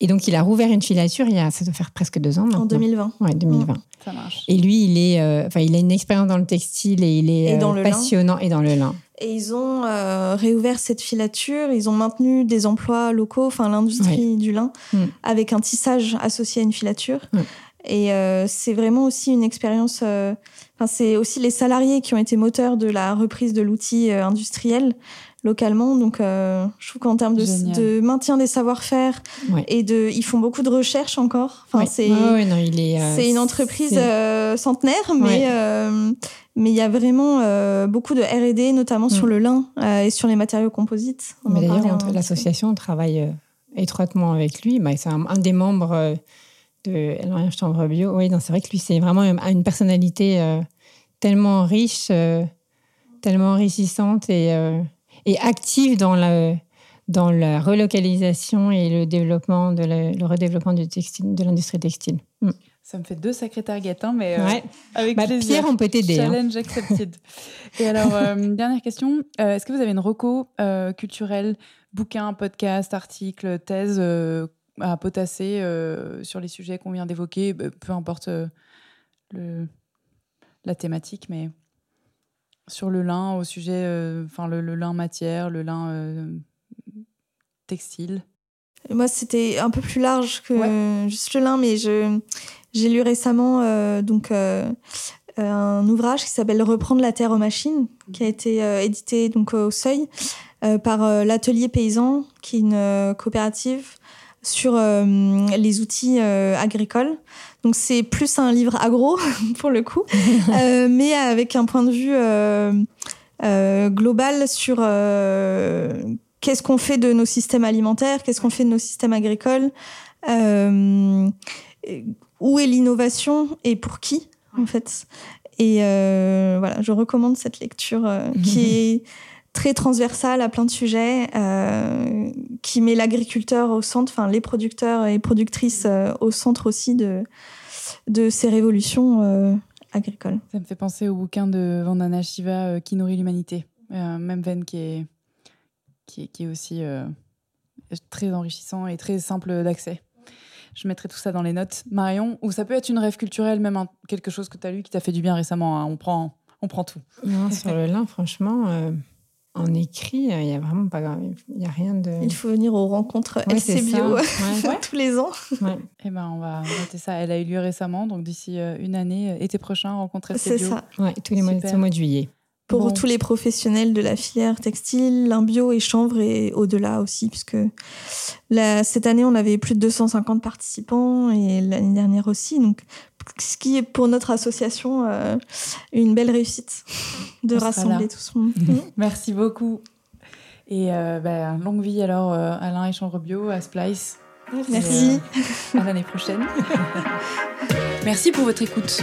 et donc, il a rouvert une filature il y a, ça doit faire presque deux ans maintenant. En 2020. Ouais, 2020. Mmh. ça marche. Et lui, il est, euh, enfin, il a une expérience dans le textile et il est euh, passionnant et dans le lin. Et ils ont euh, réouvert cette filature, ils ont maintenu des emplois locaux, enfin l'industrie du lin, mmh. avec un tissage associé à une filature. Mmh. Et c'est vraiment aussi une expérience Enfin, c'est aussi les salariés qui ont été moteurs de la reprise de l'outil euh, industriel localement. Donc, euh, je trouve qu'en termes de, maintien des savoir-faire Ouais. et de, ils font beaucoup de recherches encore. Enfin, Ouais. c'est Ouais, euh, c'est une entreprise euh, centenaire, mais mais il y a vraiment beaucoup de R&D, notamment sur Mm. le lin et sur les matériaux composites. On Mais d'ailleurs, un- l'association travaille étroitement avec lui. Bah, c'est un, un des membres de l'Orient Chambre Bio. Oui, c'est vrai que lui, c'est vraiment une, une personnalité tellement riche, tellement enrichissante et, et active dans la, dans la relocalisation et le développement, de la- le redéveloppement du textile, de l'industrie textile. Mm. Ça me fait deux sacrés targets, hein, mais euh, Ouais. avec Bah, plaisir. Pierre, on peut t'aider. hein. Challenge accepted. Et alors, euh, dernière question. Euh, Est-ce que vous avez une reco culturelle, bouquin, podcast, article, thèse à potasser sur les sujets qu'on vient d'évoquer? Bah, Peu importe le, la thématique, mais sur le lin, au sujet, euh, enfin le, le lin matière, le lin euh, textile. Moi, c'était un peu plus large que Ouais. juste le lin, mais je j'ai lu récemment euh, donc euh, un ouvrage qui s'appelle Reprendre la terre aux machines, qui a été euh, édité donc au Seuil par l'Atelier Paysan, qui est une coopérative sur euh, les outils euh, agricoles. Donc c'est plus un livre agro pour le coup, euh, mais avec un point de vue global sur qu'est-ce qu'on fait de nos systèmes alimentaires, qu'est-ce qu'on fait de nos systèmes agricoles, où est l'innovation et pour qui en fait. Et voilà, je recommande cette lecture qui est très transversale à plein de sujets, euh, qui met l'agriculteur au centre, enfin les producteurs et productrices euh, au centre aussi de, de ces révolutions euh, agricoles. Ça me fait penser au bouquin de Vandana Shiva euh, qui nourrit l'humanité. Euh, même veine qui est, qui est, qui est aussi euh, très enrichissant et très simple d'accès. Je mettrai tout ça dans les notes. Marion, ou ça peut être une rêve culturelle, même un- quelque chose que tu as lu qui t'a fait du bien récemment. hein. On, prend, on prend tout. Non, sur le lin, franchement, euh, en écrit, il n'y a vraiment pas. Il n'y a rien de. Il faut venir aux rencontres Ouais, c'est LC ça. Bio Ouais, tous les ans. ouais. Eh ben, on va noter ça. Elle a eu lieu récemment, donc d'ici euh, une année, euh, été prochain, rencontrer C'est bio. ça. Ouais, tous les mois, le mois de juillet. Pour Bon. tous les professionnels de la filière textile, l'imbio et chanvre et au-delà aussi, puisque là, cette année, on avait plus de 250 participants et l'année dernière aussi. Donc, ce qui est pour notre association euh, une belle réussite de On rassembler tout ce monde. Merci beaucoup. Et euh, ben, longue vie alors, euh, Alain et Chambre Bio, à Splice. Merci. Et, euh, à l'année prochaine. Merci pour votre écoute.